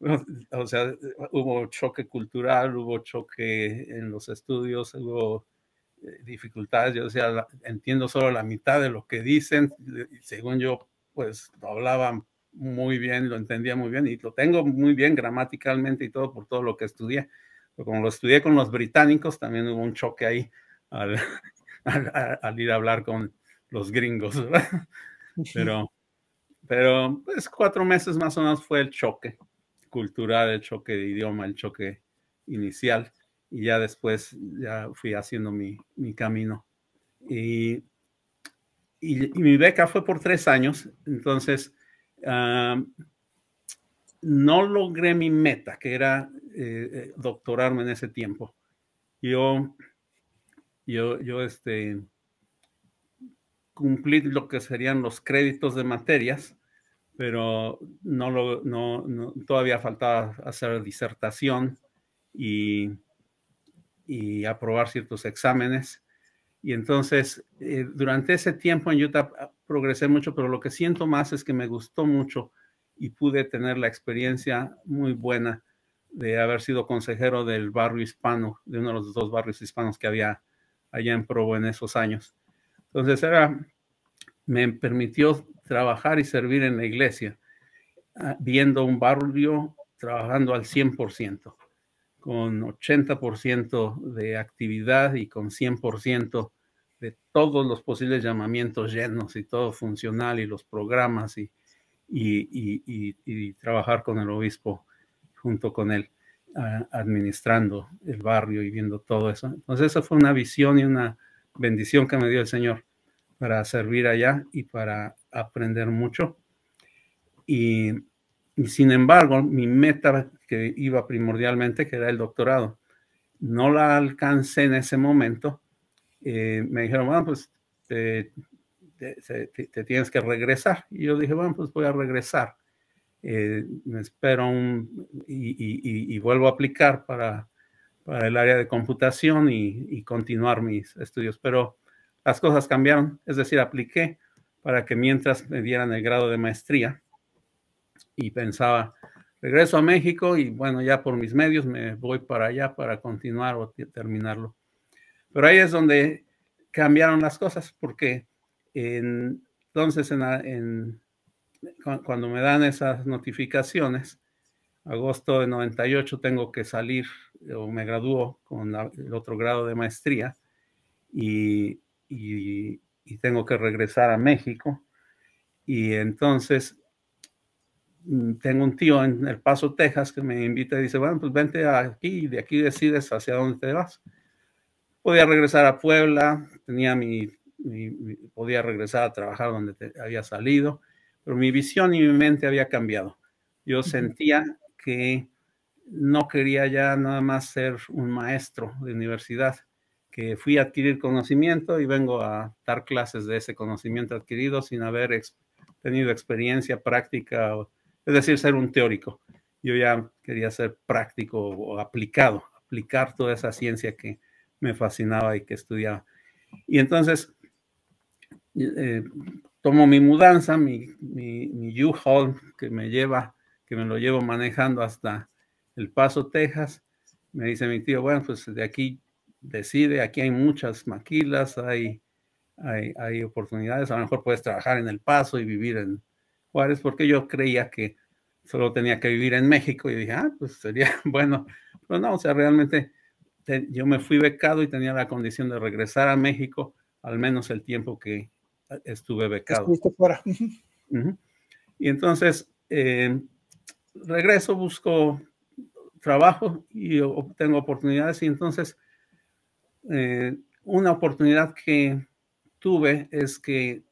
o sea, hubo choque cultural, hubo choque en los estudios, hubo eh, dificultades, yo decía, entiendo solo la mitad de lo que dicen, según yo, pues lo hablaba muy bien, lo entendía muy bien y lo tengo muy bien gramaticalmente y todo por todo lo que estudié. Pero como lo estudié con los británicos, también hubo un choque ahí al, al, ir a hablar con los gringos, ¿verdad? Pero, pero pues cuatro meses más o menos fue el choque cultural, el choque de idioma, el choque inicial y ya después ya fui haciendo mi, mi camino. Y, y, mi beca fue por tres años, entonces ah, no logré mi meta, que era eh, eh, doctorarme en ese tiempo. Yo, yo, yo, este, cumplí lo que serían los créditos de materias, pero no lo, no, todavía faltaba hacer disertación y, y aprobar ciertos exámenes. Y entonces, eh, durante ese tiempo en Utah ah, progresé mucho, pero lo que siento más es que me gustó mucho y pude tener la experiencia muy buena de haber sido consejero del barrio hispano, de uno de los dos barrios hispanos que había allá en Provo en esos años. Entonces era, me permitió trabajar y servir en la iglesia, ah, viendo un barrio trabajando al 100%, con 80% de actividad y con 100% de todos los posibles llamamientos llenos y todo funcional y los programas y, y, trabajar con el obispo junto con él, administrando el barrio y viendo todo eso. Entonces, esa fue una visión y una bendición que me dio el Señor para servir allá y para aprender mucho. Y, sin embargo, mi meta que iba primordialmente, que era el doctorado, no la alcancé en ese momento. Eh, me dijeron, bueno, pues te, tienes que regresar. Y yo dije, bueno, pues voy a regresar. Eh, me espero un, y, vuelvo a aplicar para, para el área de computación y, continuar mis estudios. Pero las cosas cambiaron, es decir, apliqué para que mientras me dieran el grado de maestría y pensaba, regreso a México y bueno, ya por mis medios me voy para allá para continuar o terminarlo. Pero ahí es donde cambiaron las cosas porque entonces en, cuando me dan esas notificaciones, agosto de 98 tengo que salir o me gradúo con el otro grado de maestría y, y, tengo que regresar a México. Y entonces mm, tengo un tío en El Paso, Texas, que me invita y dice, bueno, pues vente aquí y de aquí decides hacia dónde te vas. Podía regresar a Puebla, tenía mi, podía regresar a trabajar donde había salido, pero mi visión y mi mente había cambiado. Yo sentía que no quería ya nada más ser un maestro de universidad, que fui a adquirir conocimiento y vengo a dar clases de ese conocimiento adquirido sin haber tenido experiencia práctica, es decir, ser un teórico. Yo ya quería ser práctico o aplicado, aplicar toda esa ciencia que me fascinaba y que estudiaba. Y entonces eh, tomo mi mudanza, mi, mi, mi U-Haul que me lleva, que me lo llevo manejando hasta El Paso, Texas. Me dice mi tío, bueno, pues de aquí decide, aquí hay muchas maquilas, hay, hay, oportunidades, a lo mejor puedes trabajar en El Paso y vivir en Juárez, porque yo creía que solo tenía que vivir en México y dije, ah, pues sería bueno, pero no, o sea, realmente yo me fui becado y tenía la condición de regresar a México al menos el tiempo que eh, estuve becado. fuera. Y entonces eh, regreso, busco trabajo y obtengo oportunidades y entonces eh, una oportunidad que tuve es que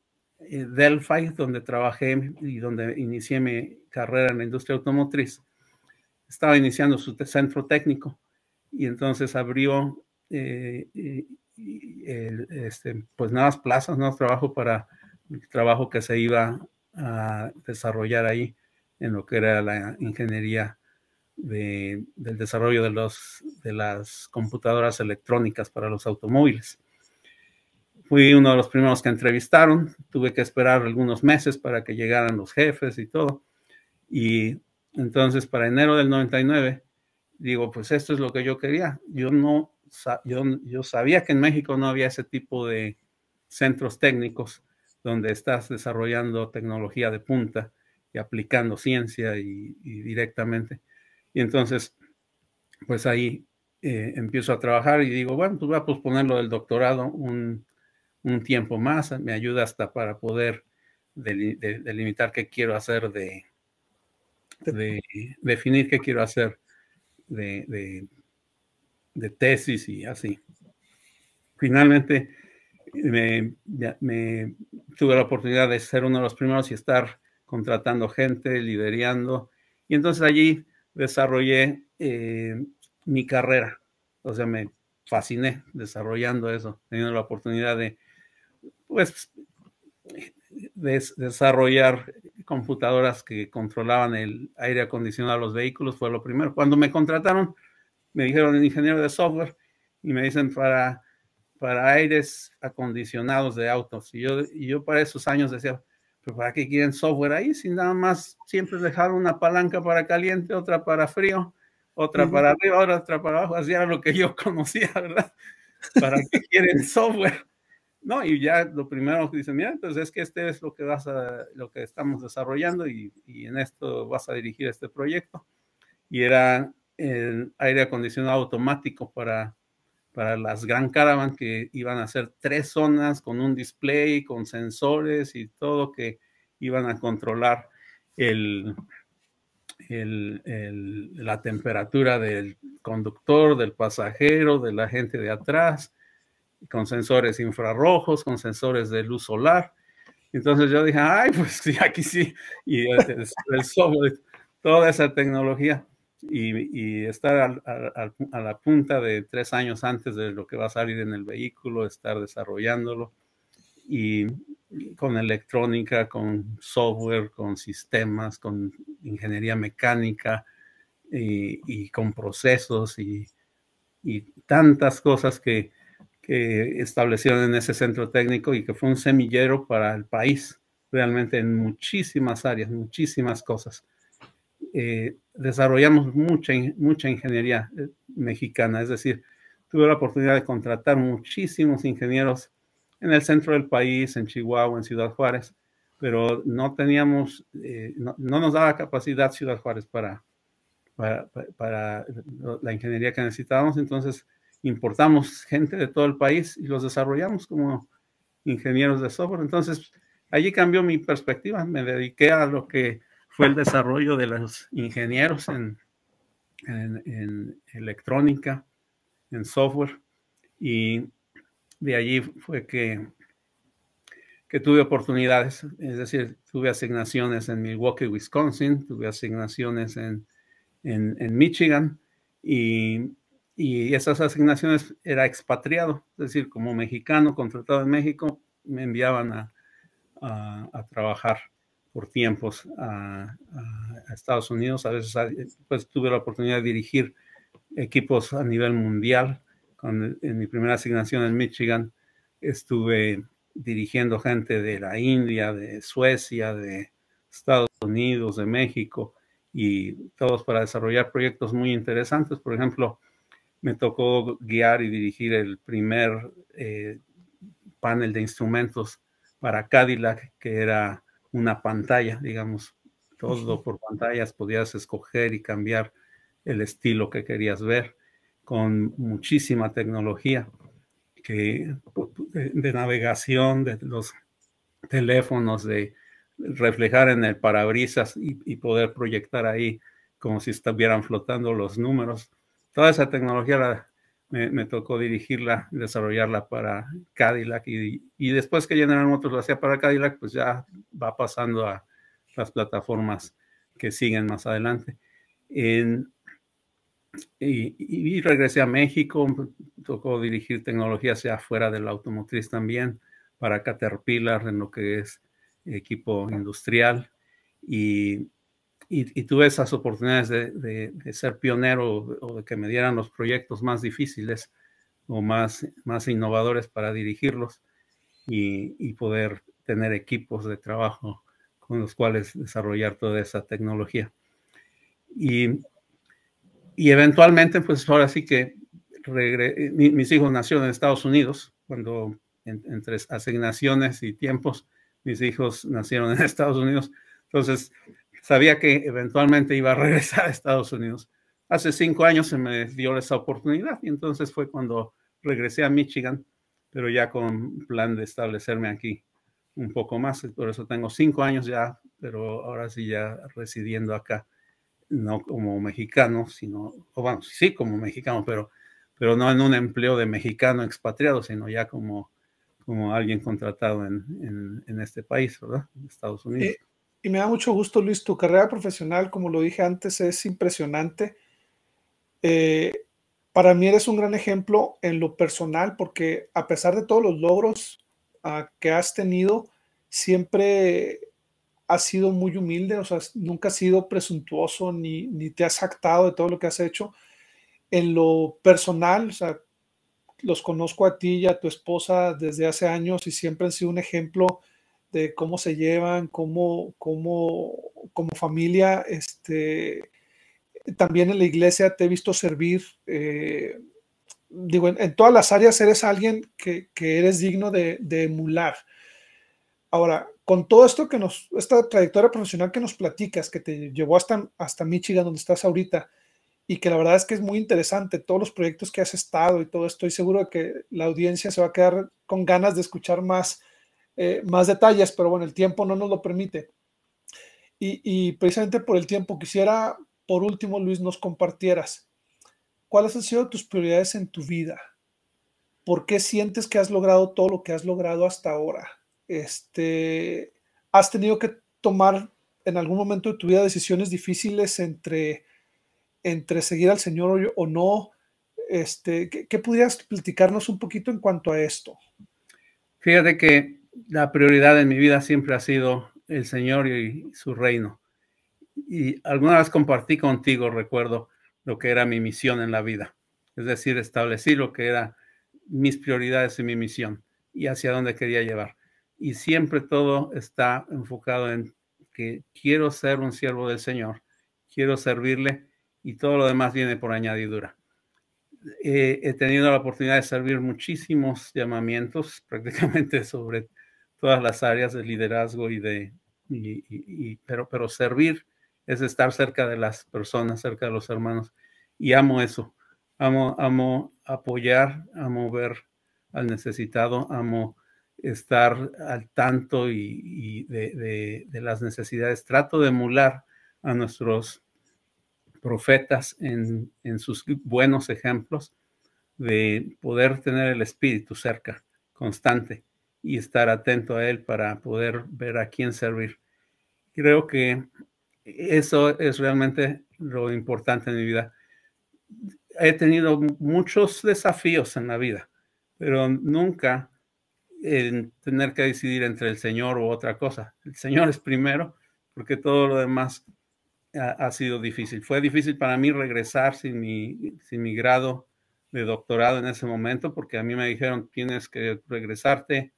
eh, Delphi, donde trabajé y donde inicié mi carrera en la industria automotriz, estaba iniciando su centro técnico y entonces abrió eh, este, pues nuevas plazas, nuevos trabajo para el trabajo que se iba a desarrollar ahí en lo que era la ingeniería del desarrollo de, los, de las computadoras electrónicas para los automóviles. Fui uno de los primeros que entrevistaron, tuve que esperar algunos meses para que llegaran los jefes y todo. Y entonces para enero del 99, digo, pues esto es lo que yo quería. Yo no, yo, yo sabía que en México no había ese tipo de centros técnicos donde estás desarrollando tecnología de punta y aplicando ciencia y directamente. Y entonces, pues ahí eh, empiezo a trabajar y digo, bueno, pues voy a posponer lo del doctorado un, tiempo más, me ayuda hasta para poder delimitar qué quiero hacer de, definir qué quiero hacer de, de, tesis y así. Finalmente me, tuve la oportunidad de ser uno de los primeros y estar contratando gente, liderando. Y entonces allí desarrollé eh, mi carrera. O sea, me fasciné desarrollando eso, teniendo la oportunidad de, pues, desarrollar computadoras que controlaban el aire acondicionado de los vehículos. Fue lo primero. Cuando me contrataron, me dijeron ingeniero de software y me dicen para, para aires acondicionados de autos. Y yo, y yo para esos años decía, pero ¿para qué quieren software ahí? Si nada más siempre dejar una palanca para caliente, otra para frío, otra para arriba, otra para abajo. Así era lo que yo conocía, ¿verdad? ¿Para qué quieren software? No, y ya lo primero que dicen, mira, pues es que este es lo que vas a, lo que estamos desarrollando y, y en esto vas a dirigir este proyecto. Y era el aire acondicionado automático para, para las Gran Caravan que iban a ser tres zonas con un display, con sensores y todo que iban a controlar el, el, la temperatura del conductor, del pasajero, de la gente de atrás, con sensores infrarrojos, con sensores de luz solar. Entonces yo dije, ay, pues sí, aquí sí. Y el, software, toda esa tecnología y, estar a la punta de tres años antes de lo que va a salir en el vehículo, estar desarrollándolo y con electrónica, con software, con sistemas, con ingeniería mecánica y, con procesos y, tantas cosas que, que establecieron en ese centro técnico y que fue un semillero para el país, realmente en muchísimas áreas, muchísimas cosas. Eh, desarrollamos mucha, mucha ingeniería eh, mexicana, es decir, tuve la oportunidad de contratar muchísimos ingenieros en el centro del país, en Chihuahua, en Ciudad Juárez, pero no teníamos, eh, no, nos daba capacidad Ciudad Juárez para, para, para, la ingeniería que necesitábamos, entonces importamos gente de todo el país y los desarrollamos como ingenieros de software. Entonces, allí cambió mi perspectiva, me dediqué a lo que fue el desarrollo de los ingenieros en, electrónica, en software, y de allí fue que, que tuve oportunidades, es decir, tuve asignaciones en Milwaukee, Wisconsin, tuve asignaciones en, Michigan, y, esas asignaciones era expatriado, es decir, como mexicano contratado en México, me enviaban a, a trabajar por tiempos a, Estados Unidos. A veces pues, tuve la oportunidad de dirigir equipos a nivel mundial. en mi primera asignación en Michigan estuve dirigiendo gente de la India, de Suecia, de Estados Unidos, de México, y todos para desarrollar proyectos muy interesantes. Por ejemplo, me tocó guiar y dirigir el primer eh, panel de instrumentos para Cadillac, que era una pantalla, digamos, todo por pantallas, podías escoger y cambiar el estilo que querías ver con muchísima tecnología que, de, navegación, de los teléfonos, de reflejar en el parabrisas y, poder proyectar ahí como si estuvieran flotando los números. Toda esa tecnología me, tocó dirigirla, desarrollarla para Cadillac y, y, después que General Motors lo hacía para Cadillac, pues ya va pasando a las plataformas que siguen más adelante. Y, regresé a México, tocó dirigir tecnología hacia afuera del automotriz también, para Caterpillar en lo que es equipo industrial. Y, y, tuve esas oportunidades de, ser pionero o de que me dieran los proyectos más difíciles o más, más innovadores para dirigirlos y, poder tener equipos de trabajo con los cuales desarrollar toda esa tecnología. Y, eventualmente, pues ahora sí que mis hijos nacieron en Estados Unidos, cuando entre asignaciones y tiempos, mis hijos nacieron en Estados Unidos. Entonces, sabía que eventualmente iba a regresar a Estados Unidos. Hace cinco años se me dio esa oportunidad y entonces fue cuando regresé a Michigan, pero ya con plan de establecerme aquí un poco más. Por eso tengo cinco años ya, pero ahora sí ya residiendo acá, no como mexicano, sino, o bueno, sí como mexicano, pero, pero no en un empleo de mexicano expatriado, sino ya como, como alguien contratado en, este país, ¿verdad? En Estados Unidos. Y, me da mucho gusto, Luis, tu carrera profesional, como lo dije antes, es impresionante. Eh, para mí eres un gran ejemplo en lo personal, porque a pesar de todos los logros ah, que has tenido, siempre has sido muy humilde, o sea, nunca has sido presuntuoso ni, ni te has jactado de todo lo que has hecho. En lo personal, o sea, los conozco a ti y a tu esposa desde hace años y siempre han sido un ejemplo de cómo se llevan, cómo, cómo como familia, este, también en la iglesia te he visto servir. Eh, digo, en, todas las áreas eres alguien que, que eres digno de, de, emular. Ahora, con todo esto que nos, esta trayectoria profesional que nos platicas, que te llevó hasta, hasta Michigan, donde estás ahorita, y que la verdad es que es muy interesante, todos los proyectos que has estado y todo, estoy seguro de que la audiencia se va a quedar con ganas de escuchar más, eh, más detalles, pero bueno, el tiempo no nos lo permite. Y, y, precisamente por el tiempo, quisiera, por último, Luis, nos compartieras, ¿cuáles han sido tus prioridades en tu vida? ¿Por qué sientes que has logrado todo lo que has logrado hasta ahora? este, has tenido que tomar en algún momento de tu vida decisiones difíciles entre, entre seguir al Señor o, no. Este, ¿qué, pudieras platicarnos un poquito en cuanto a esto? Fíjate que la prioridad en mi vida siempre ha sido el Señor y su reino. Y alguna vez compartí contigo, recuerdo, lo que era mi misión en la vida. Es decir, establecí lo que eran mis prioridades y mi misión y hacia dónde quería llevar y siempre todo está enfocado en que quiero ser un siervo del Señor, quiero servirle y todo lo demás viene por añadidura. he tenido la oportunidad de servir muchísimos llamamientos, prácticamente sobre todas las áreas de liderazgo y de, pero, pero servir es estar cerca de las personas, cerca de los hermanos. Y amo eso. Amo, amo apoyar, amo ver al necesitado, amo estar al tanto y, de, las necesidades. Trato de emular a nuestros profetas en, sus buenos ejemplos, de poder tener el espíritu cerca, constante, y estar atento a él para poder ver a quién servir. Creo que eso es realmente lo importante en mi vida. He tenido muchos desafíos en la vida, pero nunca en tener que decidir entre el Señor u otra cosa. El Señor es primero, porque todo lo demás ha, sido difícil. Fue difícil para mí regresar sin mi, sin mi grado de doctorado en ese momento, porque a mí me dijeron, tienes que regresarte,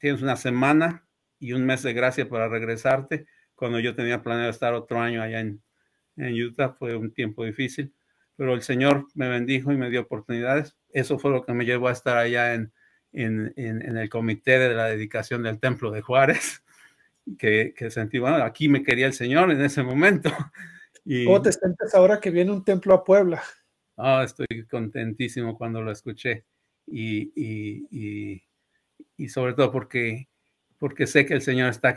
tienes una semana y un mes de gracia para regresarte, cuando yo tenía planeado estar otro año allá en, en Utah, fue un tiempo difícil, pero el Señor me bendijo y me dio oportunidades. Eso fue lo que me llevó a estar allá en, en, el comité de la dedicación del templo de Juárez, que, sentí, bueno, aquí me quería el Señor en ese momento. Y, ¿Cómo te sientes ahora que viene un templo a Puebla? Oh, estoy contentísimo cuando lo escuché y, y, sobre todo porque, porque sé que el Señor está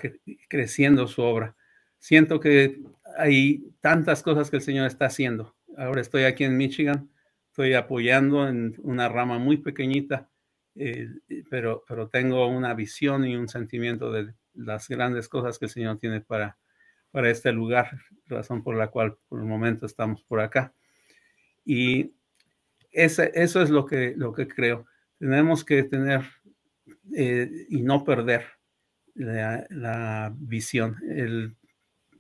creciendo su obra. Siento que hay tantas cosas que el Señor está haciendo. Ahora estoy aquí en Michigan, estoy apoyando en una rama muy pequeñita eh, pero, pero tengo una visión y un sentimiento de las grandes cosas que el Señor tiene para, para este lugar, razón por la cual por el momento estamos por acá. Y ese, eso es lo que, lo que creo. Tenemos que tener eh, y no perder la, la, visión. El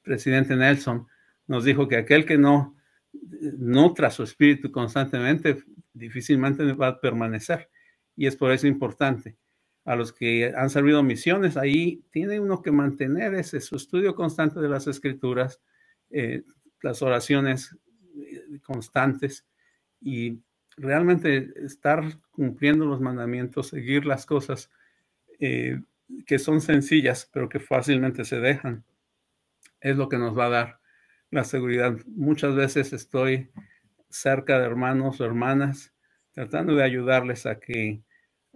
presidente Nelson nos dijo que aquel que no nutra su espíritu constantemente difícilmente va a permanecer y es por eso importante. A los que han servido misiones, ahí tiene uno que mantener ese su estudio constante de las escrituras, eh, las oraciones eh, constantes y realmente estar cumpliendo los mandamientos, seguir las cosas eh, que son sencillas, pero que fácilmente se dejan, es lo que nos va a dar la seguridad. Muchas veces estoy cerca de hermanos o hermanas tratando de ayudarles a que,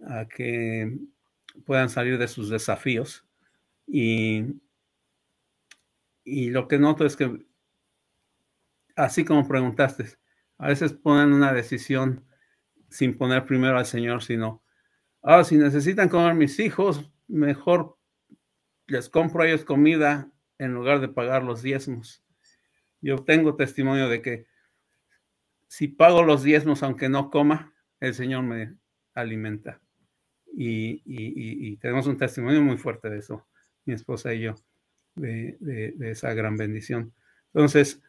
a que puedan salir de sus desafíos. Y, y lo que noto es que, así como preguntaste, a veces ponen una decisión sin poner primero al Señor, sino ah, si necesitan comer mis hijos, mejor les compro a ellos comida en lugar de pagar los diezmos. Yo tengo testimonio de que si pago los diezmos aunque no coma, el Señor me alimenta. Y, tenemos un testimonio muy fuerte de eso, mi esposa y yo, de, esa gran bendición. Entonces,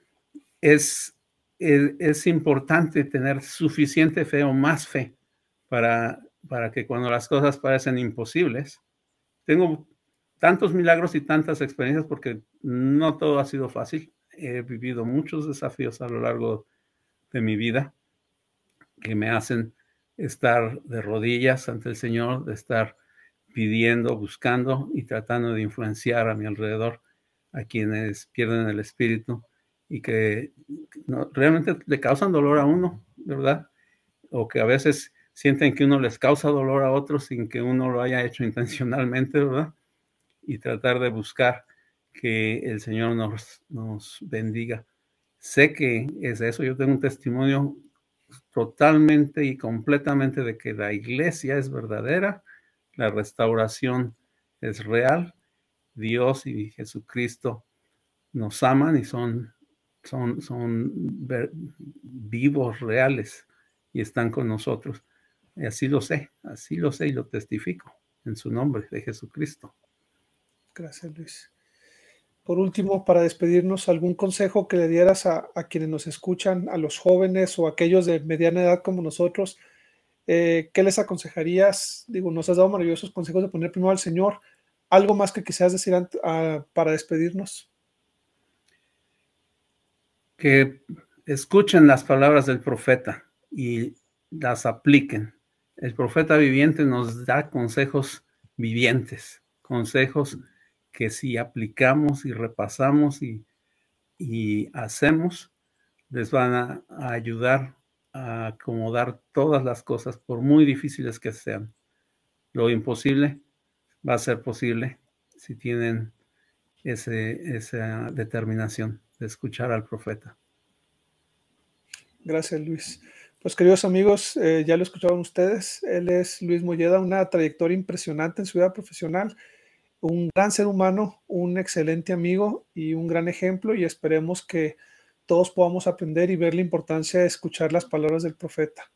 es, es, importante tener suficiente fe o más fe para, para que cuando las cosas parecen imposibles, tengo tantos milagros y tantas experiencias porque no todo ha sido fácil. He vivido muchos desafíos a lo largo de mi vida que me hacen estar de rodillas ante el Señor, de estar pidiendo, buscando y tratando de influenciar a mi alrededor a quienes pierden el espíritu y que realmente le causan dolor a uno, ¿verdad? O que a veces sienten que uno les causa dolor a otros sin que uno lo haya hecho intencionalmente, ¿verdad? Y tratar de buscar que el Señor nos, nos bendiga. Sé que es eso, yo tengo un testimonio totalmente y completamente de que la iglesia es verdadera, la restauración es real, Dios y Jesucristo nos aman y son, son, son vivos, reales y están con nosotros. Y así lo sé, así lo sé y lo testifico en su nombre de Jesucristo. Gracias, Luis. Por último, para despedirnos, ¿algún consejo que le dieras a, quienes nos escuchan, a los jóvenes o a aquellos de mediana edad como nosotros? Eh, ¿Qué les aconsejarías? Digo, nos has dado maravillosos consejos de poner primero al Señor. ¿Algo más que quisieras decir para despedirnos? Que escuchen las palabras del profeta y las apliquen. El profeta viviente nos da consejos vivientes, consejos que si aplicamos y repasamos y, hacemos, les van a, ayudar a acomodar todas las cosas, por muy difíciles que sean. Lo imposible va a ser posible si tienen ese, esa determinación de escuchar al profeta. Gracias, Luis. Pues queridos amigos, eh, ya lo escucharon ustedes. Él es Luis Molleda, una trayectoria impresionante en su vida profesional un gran ser humano, un excelente amigo y un gran ejemplo y esperemos que todos podamos aprender y ver la importancia de escuchar las palabras del profeta.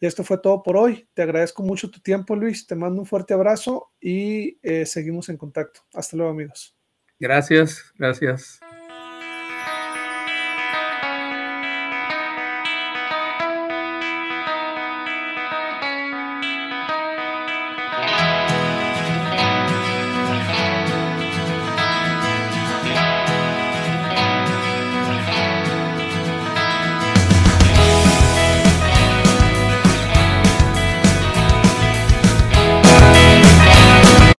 Y esto fue todo por hoy. Te agradezco mucho tu tiempo, Luis. Te mando un fuerte abrazo y eh, seguimos en contacto. Hasta luego, amigos. Gracias, gracias.